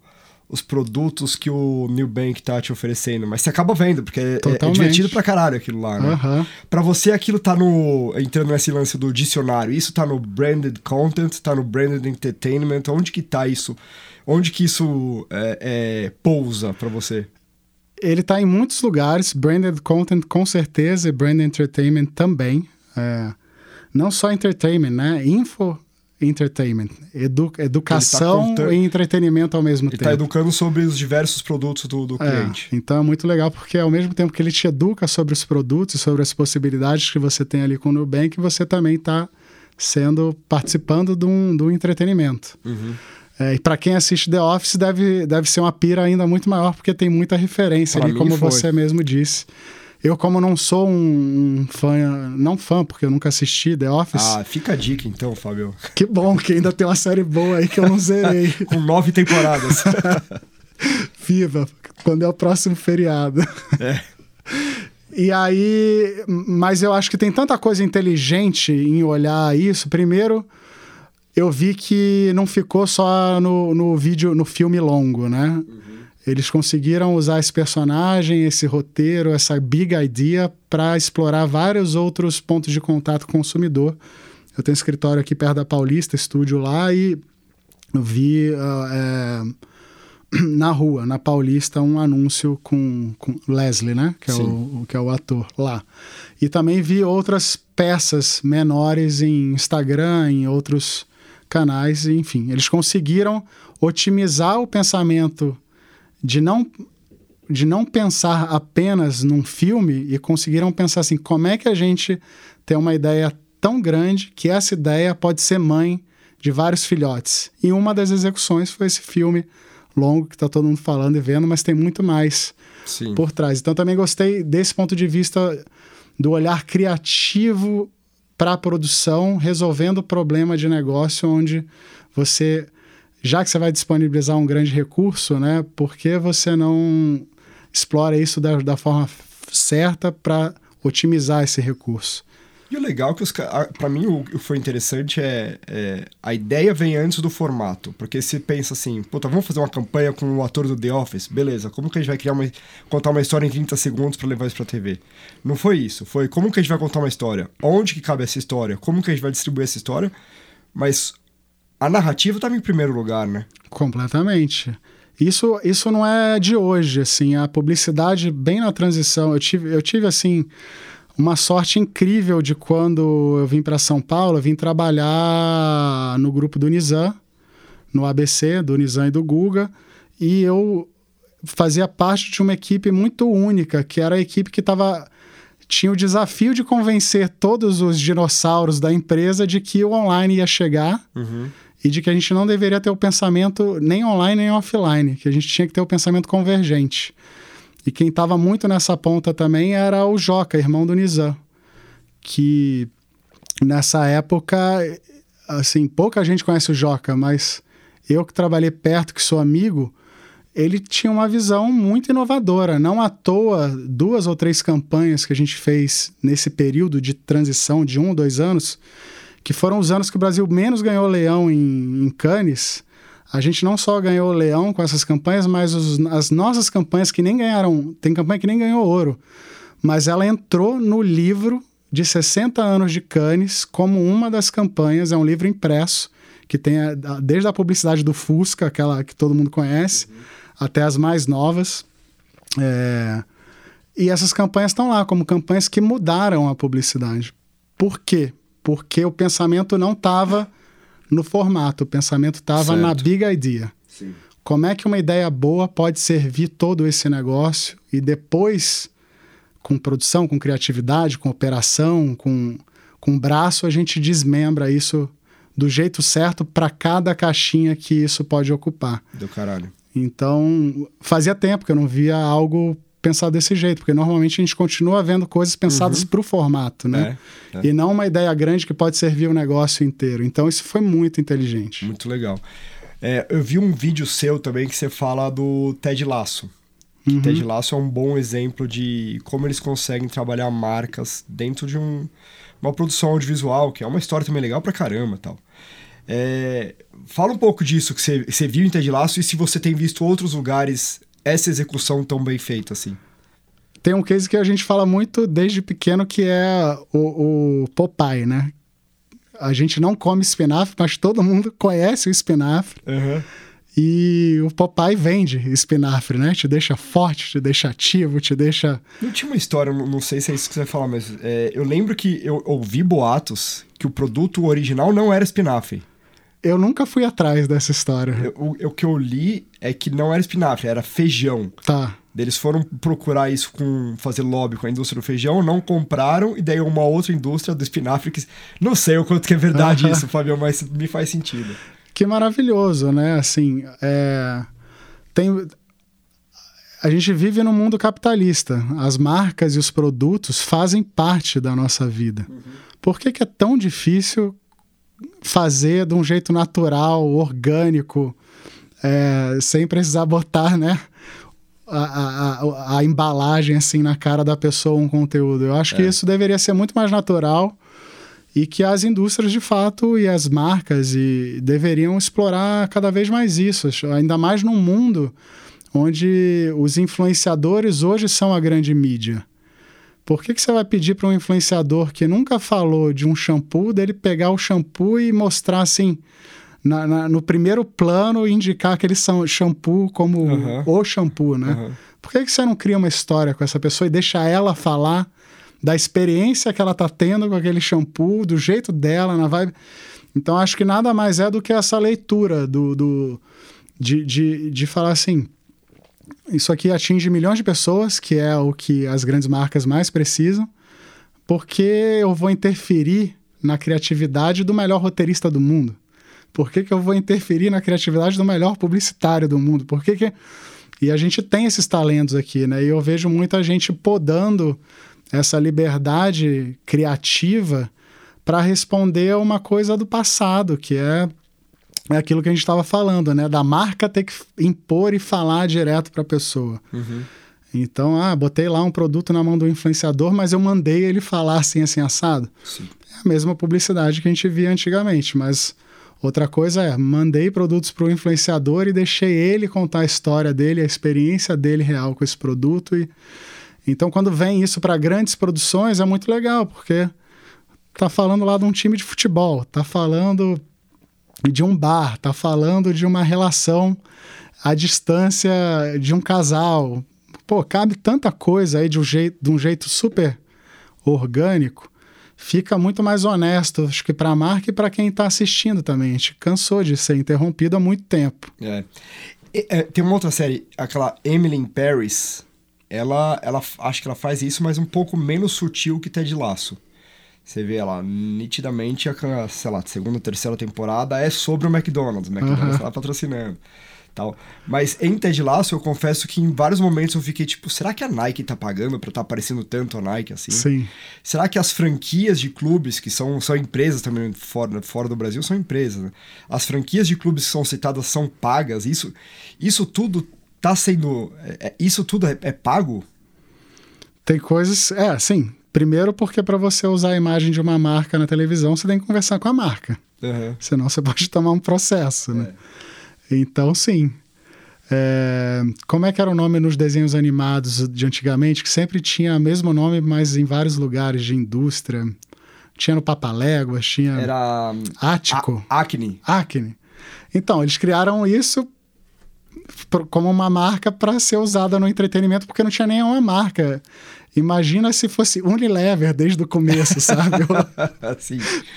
Speaker 2: os produtos que o New Bank tá te oferecendo, mas você acaba vendo, porque é, é, divertido pra caralho aquilo lá, né? Uhum. Pra você aquilo tá no. entrando nesse lance do dicionário, isso tá no branded content, tá no branded entertainment, onde que tá isso? Onde que isso é, é, pousa para você?
Speaker 1: Ele tá em muitos lugares, branded content com certeza e branded entertainment também. É, não só entertainment, né? Info entertainment. Edu, educação tá e entretenimento ao mesmo
Speaker 2: ele
Speaker 1: tá tempo.
Speaker 2: Ele está educando sobre os diversos produtos do, do é, cliente.
Speaker 1: Então é muito legal porque ao mesmo tempo que ele te educa sobre os produtos, sobre as possibilidades que você tem ali com o Nubank, você também está sendo participando de um, de um entretenimento. Uhum. É, e para quem assiste The Office deve, deve ser uma pira ainda muito maior porque tem muita referência pra ali, como foi. você mesmo disse. Eu, como não sou um, fã, não fã, porque eu nunca assisti The Office.
Speaker 2: Ah, fica a dica então, Fábio.
Speaker 1: Que bom que ainda tem uma série boa aí que eu não zerei.
Speaker 2: Com nove temporadas.
Speaker 1: Viva! Quando é o próximo feriado? É. E aí, mas eu acho que tem tanta coisa inteligente em olhar isso. Primeiro, eu vi que não ficou só no, no vídeo, no filme longo, né? Uhum. Eles conseguiram usar esse personagem, esse roteiro, essa big idea para explorar vários outros pontos de contato com o consumidor. Eu tenho um escritório aqui perto da Paulista, estúdio lá, e vi uh, é, na rua, na Paulista, um anúncio com, com Leslie, né? Que é, o, que é o ator lá. E também vi outras peças menores em Instagram, em outros canais, enfim. Eles conseguiram otimizar o pensamento de não de não pensar apenas num filme e conseguiram pensar assim, como é que a gente tem uma ideia tão grande que essa ideia pode ser mãe de vários filhotes. E uma das execuções foi esse filme longo que está todo mundo falando e vendo, mas tem muito mais Sim. por trás. Então também gostei desse ponto de vista do olhar criativo para a produção, resolvendo o problema de negócio onde você já que você vai disponibilizar um grande recurso, né, por que você não explora isso da, da forma certa para otimizar esse recurso?
Speaker 2: E o legal é que, para mim, o que foi interessante é, é, a ideia vem antes do formato. Porque se pensa assim, puta, vamos fazer uma campanha com o ator do The Office? Beleza, como que a gente vai criar uma, contar uma história em 30 segundos para levar isso pra TV? Não foi isso. Foi como que a gente vai contar uma história? Onde que cabe essa história? Como que a gente vai distribuir essa história? Mas a narrativa estava em primeiro lugar, né?
Speaker 1: Completamente. Isso, isso não é de hoje, assim, a publicidade bem na transição. Eu tive, eu tive assim, uma sorte incrível de quando eu vim para São Paulo, eu vim trabalhar no grupo do Nizam, no ABC, do Nizam e do Guga, e eu fazia parte de uma equipe muito única, que era a equipe que estava tinha o desafio de convencer todos os dinossauros da empresa de que o online ia chegar uhum e de que a gente não deveria ter o pensamento nem online nem offline, que a gente tinha que ter o pensamento convergente. E quem estava muito nessa ponta também era o Joca, irmão do Nizam, que nessa época, assim, pouca gente conhece o Joca, mas eu que trabalhei perto, que sou amigo, ele tinha uma visão muito inovadora. Não à toa, duas ou três campanhas que a gente fez nesse período de transição de um ou dois anos, que foram os anos que o Brasil menos ganhou leão em, em Cannes. A gente não só ganhou leão com essas campanhas, mas os, as nossas campanhas que nem ganharam. Tem campanha que nem ganhou ouro, mas ela entrou no livro de 60 anos de Cannes como uma das campanhas. É um livro impresso que tem a, desde a publicidade do Fusca, aquela que todo mundo conhece. Uhum até as mais novas. É... E essas campanhas estão lá como campanhas que mudaram a publicidade. Por quê? Porque o pensamento não estava no formato, o pensamento estava na big idea. Sim. Como é que uma ideia boa pode servir todo esse negócio e depois, com produção, com criatividade, com operação, com, com braço, a gente desmembra isso do jeito certo para cada caixinha que isso pode ocupar.
Speaker 2: Do caralho.
Speaker 1: Então, fazia tempo que eu não via algo pensado desse jeito, porque normalmente a gente continua vendo coisas pensadas uhum. para o formato, né? É, é. E não uma ideia grande que pode servir o negócio inteiro. Então, isso foi muito inteligente.
Speaker 2: Muito legal. É, eu vi um vídeo seu também que você fala do Ted Lasso. Uhum. Ted Lasso é um bom exemplo de como eles conseguem trabalhar marcas dentro de um, uma produção audiovisual, que é uma história também legal pra caramba tal. É, fala um pouco disso que você, você viu em Ted Laço e se você tem visto outros lugares essa execução tão bem feita assim.
Speaker 1: Tem um case que a gente fala muito desde pequeno que é o, o Popeye, né? A gente não come espinafre, mas todo mundo conhece o espinafre. Uhum. E o Popeye vende espinafre, né? Te deixa forte, te deixa ativo, te deixa.
Speaker 2: Não tinha uma história, não sei se é isso que você vai falar, mas é, eu lembro que eu ouvi boatos que o produto original não era espinafre.
Speaker 1: Eu nunca fui atrás dessa história.
Speaker 2: Eu, o, o que eu li é que não era espinafre, era feijão.
Speaker 1: Tá.
Speaker 2: Eles foram procurar isso com fazer lobby com a indústria do feijão, não compraram, e daí uma outra indústria do espinafre que. Não sei o quanto que é verdade isso, Fabio, mas me faz sentido.
Speaker 1: Que maravilhoso, né? Assim, é... tem. A gente vive num mundo capitalista. As marcas e os produtos fazem parte da nossa vida. Uhum. Por que, que é tão difícil fazer de um jeito natural, orgânico, é, sem precisar botar, né? A, a, a, embalagem assim na cara da pessoa um conteúdo. Eu acho é. que isso deveria ser muito mais natural e que as indústrias de fato e as marcas e deveriam explorar cada vez mais isso, ainda mais num mundo onde os influenciadores hoje são a grande mídia. Por que, que você vai pedir para um influenciador que nunca falou de um shampoo, dele pegar o shampoo e mostrar assim, na, na, no primeiro plano, indicar aquele shampoo como uhum. o shampoo, né? Uhum. Por que, que você não cria uma história com essa pessoa e deixa ela falar da experiência que ela está tendo com aquele shampoo, do jeito dela, na vibe? Então, acho que nada mais é do que essa leitura do, do de, de, de falar assim isso aqui atinge milhões de pessoas, que é o que as grandes marcas mais precisam, porque eu vou interferir na criatividade do melhor roteirista do mundo? Por que, que eu vou interferir na criatividade do melhor publicitário do mundo? Por que, que... E a gente tem esses talentos aqui, né? E eu vejo muita gente podando essa liberdade criativa para responder a uma coisa do passado, que é é aquilo que a gente estava falando, né? Da marca ter que impor e falar direto para a pessoa. Uhum. Então, ah, botei lá um produto na mão do influenciador, mas eu mandei ele falar assim, assim, assado. Sim. É a mesma publicidade que a gente via antigamente, mas outra coisa é, mandei produtos para o influenciador e deixei ele contar a história dele, a experiência dele real com esse produto. E... Então, quando vem isso para grandes produções, é muito legal, porque tá falando lá de um time de futebol, tá falando de um bar, tá falando de uma relação à distância de um casal. Pô, cabe tanta coisa aí de um jeito, de um jeito super orgânico. Fica muito mais honesto, acho que para a marca e para quem está assistindo também. A gente cansou de ser interrompido há muito tempo.
Speaker 2: É. é. tem uma outra série, aquela Emily in Paris. Ela, ela, acho que ela faz isso, mas um pouco menos sutil que Ted Laço. Você vê lá, nitidamente, a, sei lá, segunda, terceira temporada é sobre o McDonald's. O McDonald's uhum. tá patrocinando. Tal. Mas em Ted Lasso, eu confesso que em vários momentos eu fiquei tipo, será que a Nike tá pagando pra estar tá aparecendo tanto a Nike assim?
Speaker 1: Sim.
Speaker 2: Será que as franquias de clubes, que são, são empresas também fora, fora do Brasil, são empresas, né? As franquias de clubes que são citadas são pagas, isso, isso tudo tá sendo. É, é isso tudo é, é, pago?
Speaker 1: Tem coisas. É, sim. Primeiro, porque para você usar a imagem de uma marca na televisão, você tem que conversar com a marca. Uhum. Senão você pode tomar um processo, né? É. Então, sim. É, como é que era o nome nos desenhos animados de antigamente? Que sempre tinha o mesmo nome, mas em vários lugares de indústria. Tinha no Papaléguas, tinha.
Speaker 2: Era.
Speaker 1: Ático.
Speaker 2: A Acne.
Speaker 1: Acne. Então, eles criaram isso como uma marca para ser usada no entretenimento, porque não tinha nenhuma marca. Imagina se fosse Unilever desde o começo, sabe?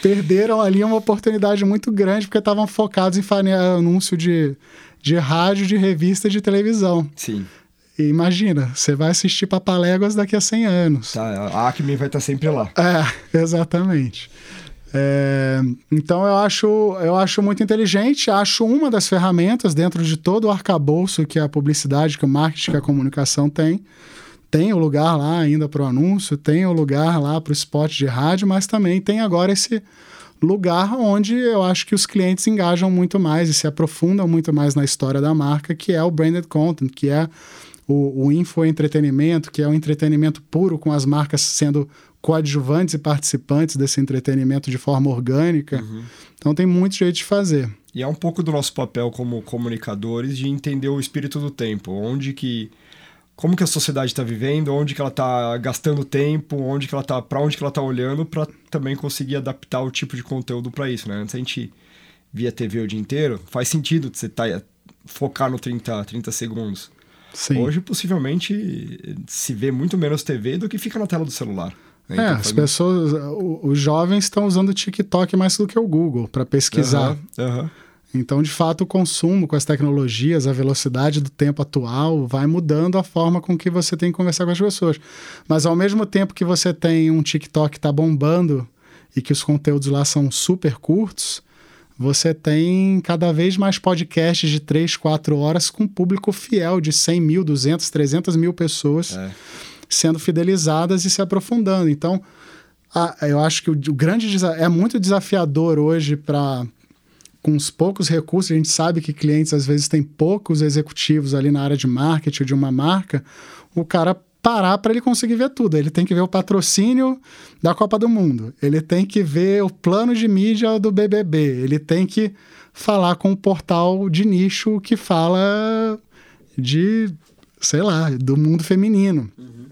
Speaker 1: Perderam ali uma oportunidade muito grande, porque estavam focados em fazer anúncio de, de rádio, de revista de televisão.
Speaker 2: Sim.
Speaker 1: E imagina, você vai assistir Papaléguas daqui a 100 anos.
Speaker 2: Tá, a Acme vai estar sempre lá.
Speaker 1: É, exatamente. É, então eu acho, eu acho muito inteligente, acho uma das ferramentas dentro de todo o arcabouço que a publicidade, que o marketing, que a comunicação tem. Tem o lugar lá ainda para o anúncio, tem o lugar lá para o spot de rádio, mas também tem agora esse lugar onde eu acho que os clientes engajam muito mais e se aprofundam muito mais na história da marca, que é o branded content, que é o, o infoentretenimento, que é o entretenimento puro com as marcas sendo coadjuvantes e participantes desse entretenimento de forma orgânica. Uhum. Então tem muito jeito de fazer.
Speaker 2: E é um pouco do nosso papel como comunicadores de entender o espírito do tempo, onde que como que a sociedade está vivendo, onde que ela está gastando tempo, onde que ela tá, para onde que ela está olhando, para também conseguir adaptar o tipo de conteúdo para isso, né? Antes a gente via TV o dia inteiro, faz sentido você tá, focar no 30, 30 segundos. Sim. Hoje, possivelmente, se vê muito menos TV do que fica na tela do celular.
Speaker 1: É, então, as pessoas, os jovens estão usando o TikTok mais do que o Google para pesquisar. Uhum, uhum. Então, de fato, o consumo com as tecnologias, a velocidade do tempo atual vai mudando a forma com que você tem que conversar com as pessoas. Mas ao mesmo tempo que você tem um TikTok que está bombando e que os conteúdos lá são super curtos, você tem cada vez mais podcasts de 3, 4 horas com público fiel de 100 mil, 200, 300 mil pessoas. É sendo fidelizadas e se aprofundando. Então, a, eu acho que o, o grande é muito desafiador hoje para com os poucos recursos, a gente sabe que clientes às vezes têm poucos executivos ali na área de marketing de uma marca, o cara parar para ele conseguir ver tudo. Ele tem que ver o patrocínio da Copa do Mundo, ele tem que ver o plano de mídia do BBB, ele tem que falar com o portal de nicho que fala de, sei lá, do mundo feminino. Uhum.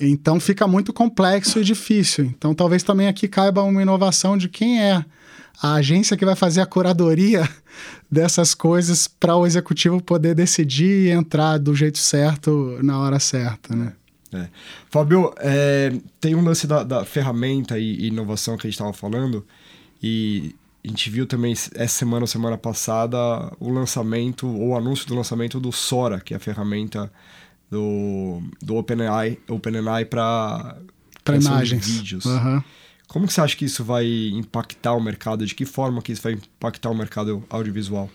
Speaker 1: Então fica muito complexo e difícil. Então talvez também aqui caiba uma inovação de quem é a agência que vai fazer a curadoria dessas coisas para o executivo poder decidir e entrar do jeito certo na hora certa, né?
Speaker 2: É. Fábio, é, tem um lance da, da ferramenta e, inovação que a gente estava falando e a gente viu também essa semana ou semana passada o lançamento ou o anúncio do lançamento do Sora, que é a ferramenta do, do OpenAI, OpenAI para
Speaker 1: imagens.
Speaker 2: vídeos. Uhum. Como que você acha que isso vai impactar o mercado? De que forma que isso vai impactar o mercado audiovisual?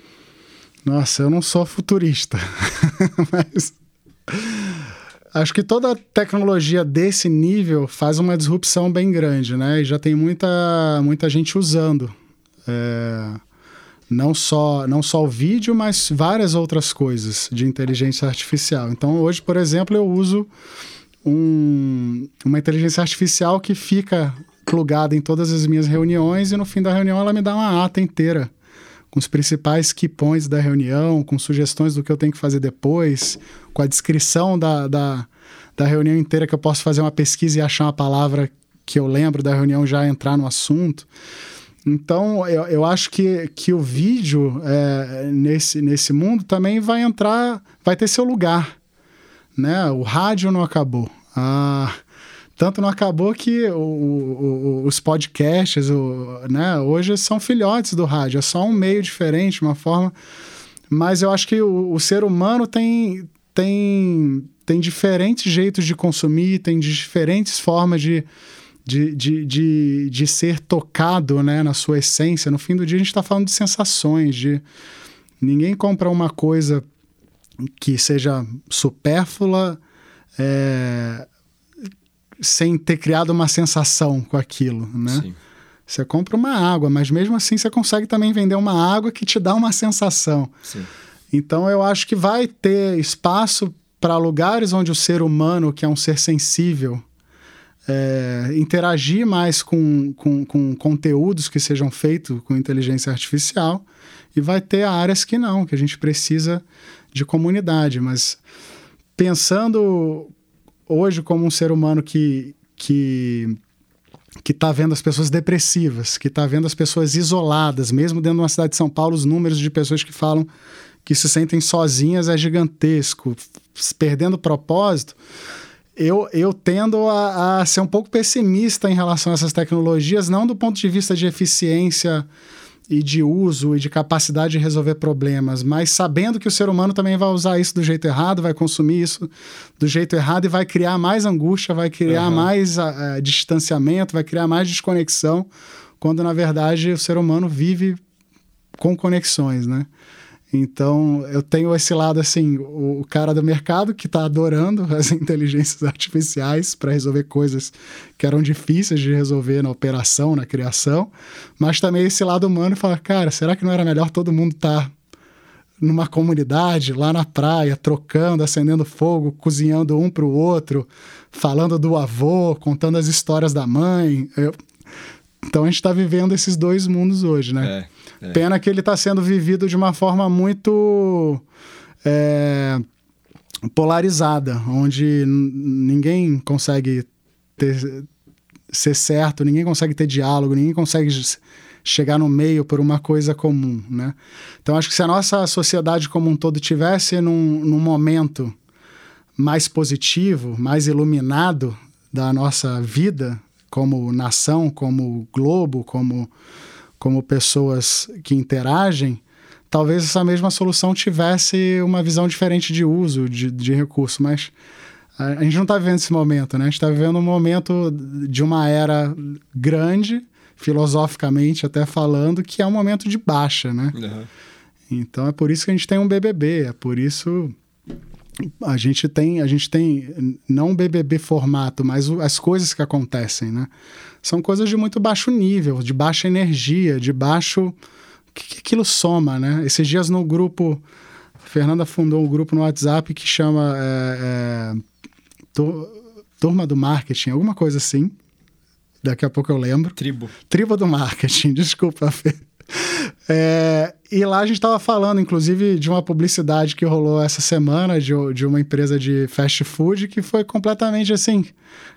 Speaker 1: Nossa, eu não sou futurista, mas acho que toda tecnologia desse nível faz uma disrupção bem grande, né? E já tem muita, muita gente usando. É não só, não só o vídeo, mas várias outras coisas de inteligência artificial. Então, hoje, por exemplo, eu uso um, uma inteligência artificial que fica plugada em todas as minhas reuniões e no fim da reunião ela me dá uma ata inteira com os principais key points da reunião, com sugestões do que eu tenho que fazer depois, com a descrição da, da, da reunião inteira que eu posso fazer uma pesquisa e achar uma palavra que eu lembro da reunião já entrar no assunto. Então, eu, eu acho que, que o vídeo é, nesse, nesse mundo também vai entrar, vai ter seu lugar. Né? O rádio não acabou. Ah, tanto não acabou que o, o, os podcasts né, hoje são filhotes do rádio, é só um meio diferente, uma forma. Mas eu acho que o, o ser humano tem, tem, tem diferentes jeitos de consumir, tem diferentes formas de de, de, de, de ser tocado né, na sua essência. No fim do dia, a gente está falando de sensações, de ninguém compra uma coisa que seja supérflua é, sem ter criado uma sensação com aquilo, né? Sim. Você compra uma água, mas mesmo assim você consegue também vender uma água que te dá uma sensação. Sim. Então eu acho que vai ter espaço para lugares onde o ser humano, que é um ser sensível, é, interagir mais com, com, com, conteúdos que sejam feitos com inteligência artificial, e vai ter áreas que não, que a gente precisa de comunidade. Mas pensando hoje como um ser humano que, que que está vendo as pessoas depressivas, que está vendo as pessoas isoladas, mesmo dentro de uma cidade de São Paulo, os números de pessoas que falam que se sentem sozinhas é gigantesco, perdendo propósito. Eu, eu tendo a, a ser um pouco pessimista em relação a essas tecnologias, não do ponto de vista de eficiência e de uso e de capacidade de resolver problemas, mas sabendo que o ser humano também vai usar isso do jeito errado, vai consumir isso do jeito errado e vai criar mais angústia, vai criar uhum. mais uh, distanciamento, vai criar mais desconexão, quando na verdade o ser humano vive com conexões, né? Então, eu tenho esse lado assim, o, cara do mercado que está adorando as inteligências artificiais para resolver coisas que eram difíceis de resolver na operação, na criação, mas também esse lado humano fala, cara, será que não era melhor todo mundo estar tá numa comunidade, lá na praia, trocando, acendendo fogo, cozinhando um para o outro, falando do avô, contando as histórias da mãe. Eu... Então a gente está vivendo esses dois mundos hoje, né? É. É. Pena que ele está sendo vivido de uma forma muito é, polarizada, onde ninguém consegue ter, ser certo, ninguém consegue ter diálogo, ninguém consegue chegar no meio por uma coisa comum, né? Então acho que se a nossa sociedade como um todo tivesse num, num momento mais positivo, mais iluminado da nossa vida como nação, como globo, como como pessoas que interagem, talvez essa mesma solução tivesse uma visão diferente de uso de, de recurso, mas a, gente não está vivendo esse momento, né? A gente está vivendo um momento de uma era grande, filosoficamente até falando, que é um momento de baixa, né? Uhum. Então é por isso que a gente tem um BBB, é por isso a gente tem a gente tem não BBB formato, mas as coisas que acontecem, né? são coisas de muito baixo nível, de baixa energia, de baixo. O que, que aquilo soma, né? Esses dias no grupo. A Fernanda fundou um grupo no WhatsApp que chama é, é, Turma do Marketing, alguma coisa assim. Daqui a pouco eu lembro.
Speaker 2: Tribo.
Speaker 1: Tribo do Marketing, desculpa, Fê. É, e lá a gente estava falando, inclusive, de uma publicidade que rolou essa semana de, de uma empresa de fast food que foi completamente assim.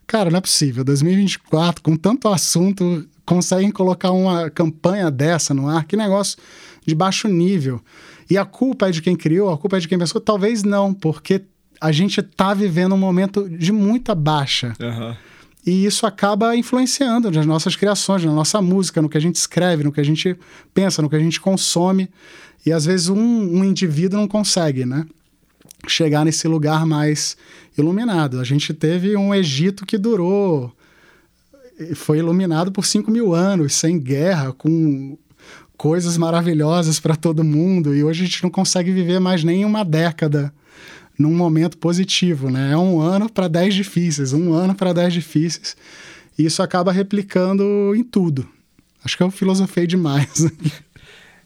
Speaker 1: Cara, não é possível. 2024, com tanto assunto, conseguem colocar uma campanha dessa no ar? Que negócio de baixo nível. E a culpa é de quem criou, a culpa é de quem pensou? Talvez não, porque a gente está vivendo um momento de muita baixa. Uhum. E isso acaba influenciando nas nossas criações, na nossa música, no que a gente escreve, no que a gente pensa, no que a gente consome. E às vezes um, um indivíduo não consegue, né? Chegar nesse lugar mais iluminado. A gente teve um Egito que durou. Foi iluminado por 5 mil anos, sem guerra, com coisas maravilhosas para todo mundo. E hoje a gente não consegue viver mais nem uma década num momento positivo, né? É um ano para 10 difíceis, um ano para 10 difíceis. E isso acaba replicando em tudo. Acho que eu filosofei demais.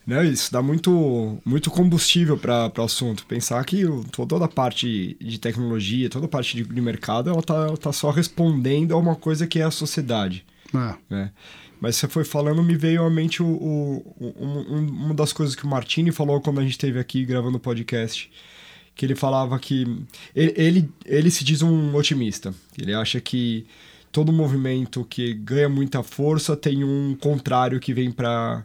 Speaker 2: Né, isso dá muito, muito combustível para o assunto. Pensar que toda a parte de tecnologia, toda a parte de, de mercado, ela está tá só respondendo a uma coisa que é a sociedade. É. Né? Mas você foi falando, me veio à mente o, o, um, uma das coisas que o Martini falou quando a gente esteve aqui gravando o podcast que ele falava que ele, ele, ele se diz um otimista. Ele acha que todo movimento que ganha muita força tem um contrário que vem para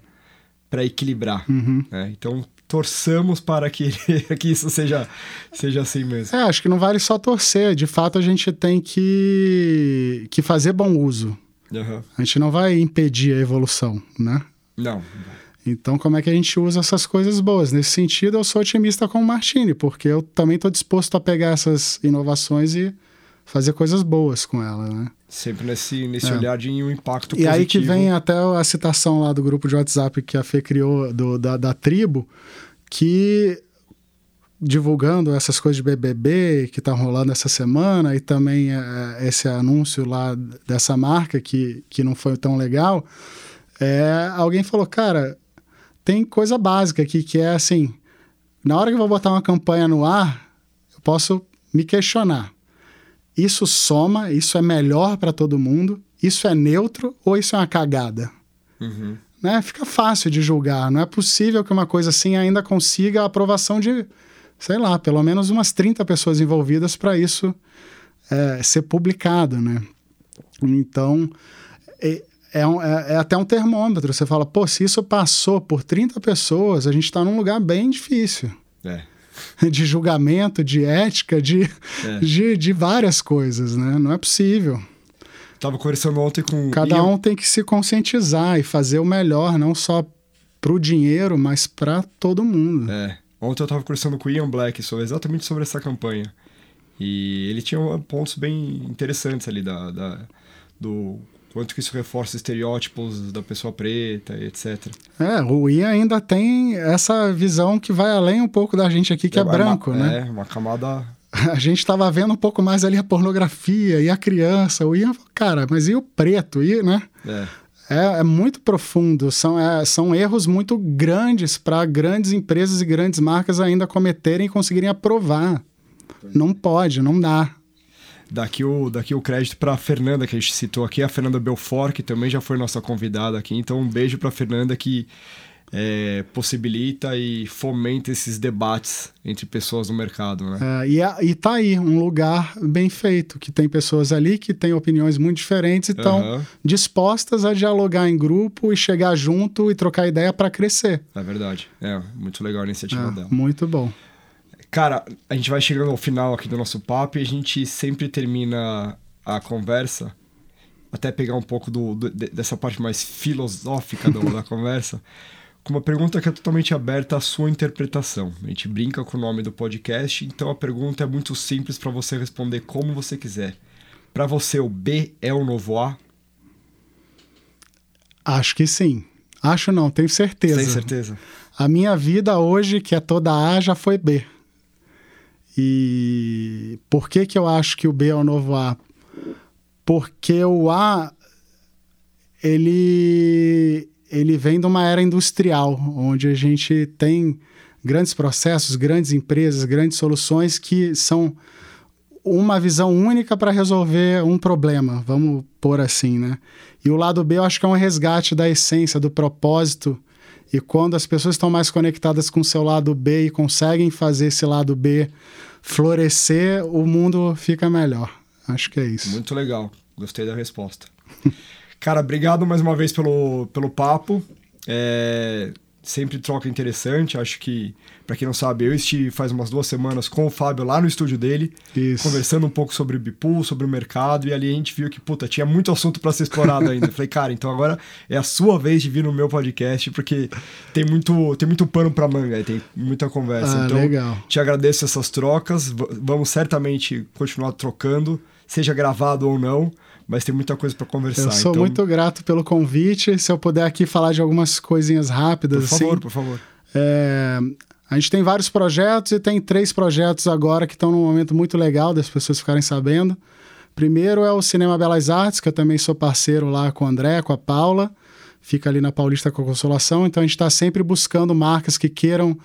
Speaker 2: para equilibrar. Uhum. Né? Então torçamos para que, que isso seja, seja assim mesmo.
Speaker 1: É, acho que não vale só torcer. De fato, a gente tem que, que fazer bom uso. Uhum. A gente não vai impedir a evolução, né?
Speaker 2: Não.
Speaker 1: Então, como é que a gente usa essas coisas boas? Nesse sentido, eu sou otimista com o Martini, porque eu também estou disposto a pegar essas inovações e fazer coisas boas com ela, né?
Speaker 2: Sempre nesse, nesse é. olhar de um impacto
Speaker 1: e positivo. E aí que vem até a citação lá do grupo de WhatsApp que a Fê criou, do, da, da tribo, que divulgando essas coisas de BBB que tá rolando essa semana e também é, esse anúncio lá dessa marca que, que não foi tão legal, é, alguém falou, cara, tem coisa básica aqui que é assim, Na hora que eu vou botar uma campanha no ar, eu posso me questionar. Isso soma, isso é melhor para todo mundo, isso é neutro ou isso é uma cagada? Uhum. Né? Fica fácil de julgar. Não é possível que uma coisa assim ainda consiga a aprovação de, sei lá, pelo menos umas 30 pessoas envolvidas para isso é, ser publicado, né? Então, é, um, é, é, até um termômetro. Você fala, pô, se isso passou por 30 pessoas, a gente está num lugar bem difícil. É. De julgamento, de ética, de, é. de, de, várias coisas, né? Não é possível.
Speaker 2: Tava conversando ontem com...
Speaker 1: Cada um tem que se conscientizar e fazer o melhor, não só para o dinheiro, mas para todo mundo.
Speaker 2: É. Ontem eu estava conversando com o Ian Black sobre, exatamente sobre essa campanha. E ele tinha pontos bem interessantes ali da, da do quanto que isso reforça estereótipos da pessoa preta, etc.
Speaker 1: É, o Ian ainda tem essa visão que vai além um pouco da gente aqui que é, é branco,
Speaker 2: uma,
Speaker 1: né?
Speaker 2: É, uma camada...
Speaker 1: A gente estava vendo um pouco mais ali a pornografia e a criança. O Ian, cara, mas e o preto? E, né? É. É, é, muito profundo, são, é, são erros muito grandes para grandes empresas e grandes marcas ainda cometerem e conseguirem aprovar. Não pode, não dá.
Speaker 2: Daqui o, daqui o crédito para a Fernanda, que a gente citou aqui, a Fernanda Belfort, que também já foi nossa convidada aqui. Então, um beijo para a Fernanda que é, possibilita e fomenta esses debates entre pessoas no mercado. Né?
Speaker 1: É, e, a, e tá aí, um lugar bem feito, que tem pessoas ali que têm opiniões muito diferentes e estão uhum. dispostas a dialogar em grupo e chegar junto e trocar ideia para crescer.
Speaker 2: É verdade. É, muito legal a iniciativa
Speaker 1: é,
Speaker 2: dela.
Speaker 1: Muito bom.
Speaker 2: Cara, a gente vai chegando ao final aqui do nosso papo e a gente sempre termina a conversa, até pegar um pouco do, do dessa parte mais filosófica do, da conversa, com uma pergunta que é totalmente aberta à sua interpretação. A gente brinca com o nome do podcast, então a pergunta é muito simples para você responder como você quiser. Para você, o B é o novo A?
Speaker 1: Acho que sim. Acho não, tenho certeza.
Speaker 2: Tem certeza?
Speaker 1: A minha vida hoje, que é toda A, já foi B. E por que, que eu acho que o B é o novo A? Porque o A ele, ele vem de uma era industrial, onde a gente tem grandes processos, grandes empresas, grandes soluções que são uma visão única para resolver um problema, vamos pôr assim, né? E o lado B eu acho que é um resgate da essência, do propósito. E quando as pessoas estão mais conectadas com o seu lado B e conseguem fazer esse lado B florescer, o mundo fica melhor. Acho que é isso.
Speaker 2: Muito legal. Gostei da resposta. Cara, obrigado mais uma vez pelo, pelo papo. É, sempre troca interessante. Acho que, para quem não sabe, eu estive faz umas duas semanas com o Fábio lá no estúdio dele, Isso. conversando um pouco sobre o Bipool, sobre o mercado, e ali a gente viu que, puta, tinha muito assunto para ser explorado ainda. Falei, cara, então agora é a sua vez de vir no meu podcast, porque tem muito, tem muito pano para manga, tem muita conversa.
Speaker 1: Ah,
Speaker 2: então,
Speaker 1: legal.
Speaker 2: te agradeço essas trocas. Vamos certamente continuar trocando, seja gravado ou não mas tem muita coisa para conversar.
Speaker 1: Eu sou
Speaker 2: então...
Speaker 1: muito grato pelo convite. Se eu puder aqui falar de algumas coisinhas rápidas.
Speaker 2: Por favor,
Speaker 1: assim,
Speaker 2: por favor.
Speaker 1: É... A gente tem vários projetos e tem três projetos agora que estão num momento muito legal das pessoas ficarem sabendo. Primeiro é o Cinema Belas Artes, que eu também sou parceiro lá com o André, com a Paula. Fica ali na Paulista com a Consolação. Então a gente está sempre buscando marcas que queiram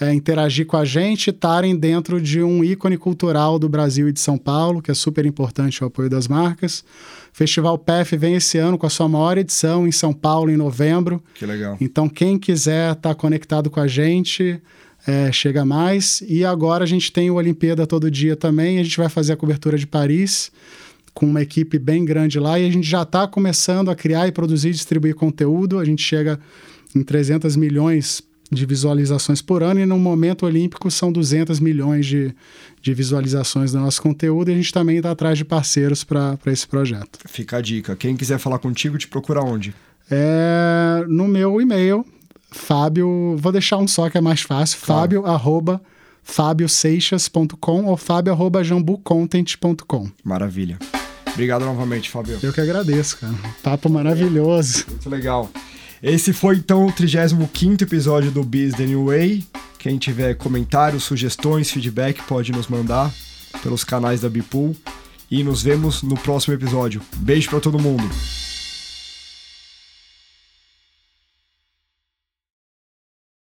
Speaker 1: é, interagir com a gente estarem dentro de um ícone cultural do Brasil e de São Paulo, que é super importante o apoio das marcas. Festival PEF vem esse ano com a sua maior edição em São Paulo, em novembro.
Speaker 2: Que legal.
Speaker 1: Então, quem quiser estar tá conectado com a gente, é, chega mais. E agora a gente tem o Olimpíada todo dia também. A gente vai fazer a cobertura de Paris com uma equipe bem grande lá e a gente já está começando a criar e produzir e distribuir conteúdo. A gente chega em 300 milhões de visualizações por ano, e no momento olímpico são 200 milhões de, de visualizações do nosso conteúdo, e a gente também está atrás de parceiros para esse projeto.
Speaker 2: Fica a dica. Quem quiser falar contigo, te procura onde?
Speaker 1: É, no meu e-mail, Fábio, vou deixar um só que é mais fácil, claro. fábio, arroba, fabioseixas.com ou fábio, arroba, jambucontent.com.
Speaker 2: Maravilha. Obrigado novamente, Fábio.
Speaker 1: Eu que agradeço, cara. Papo maravilhoso.
Speaker 2: Muito legal. Esse foi então o 35 episódio do Biz The New Way. Quem tiver comentários, sugestões, feedback pode nos mandar pelos canais da Bipool. E nos vemos no próximo episódio. Beijo para todo mundo.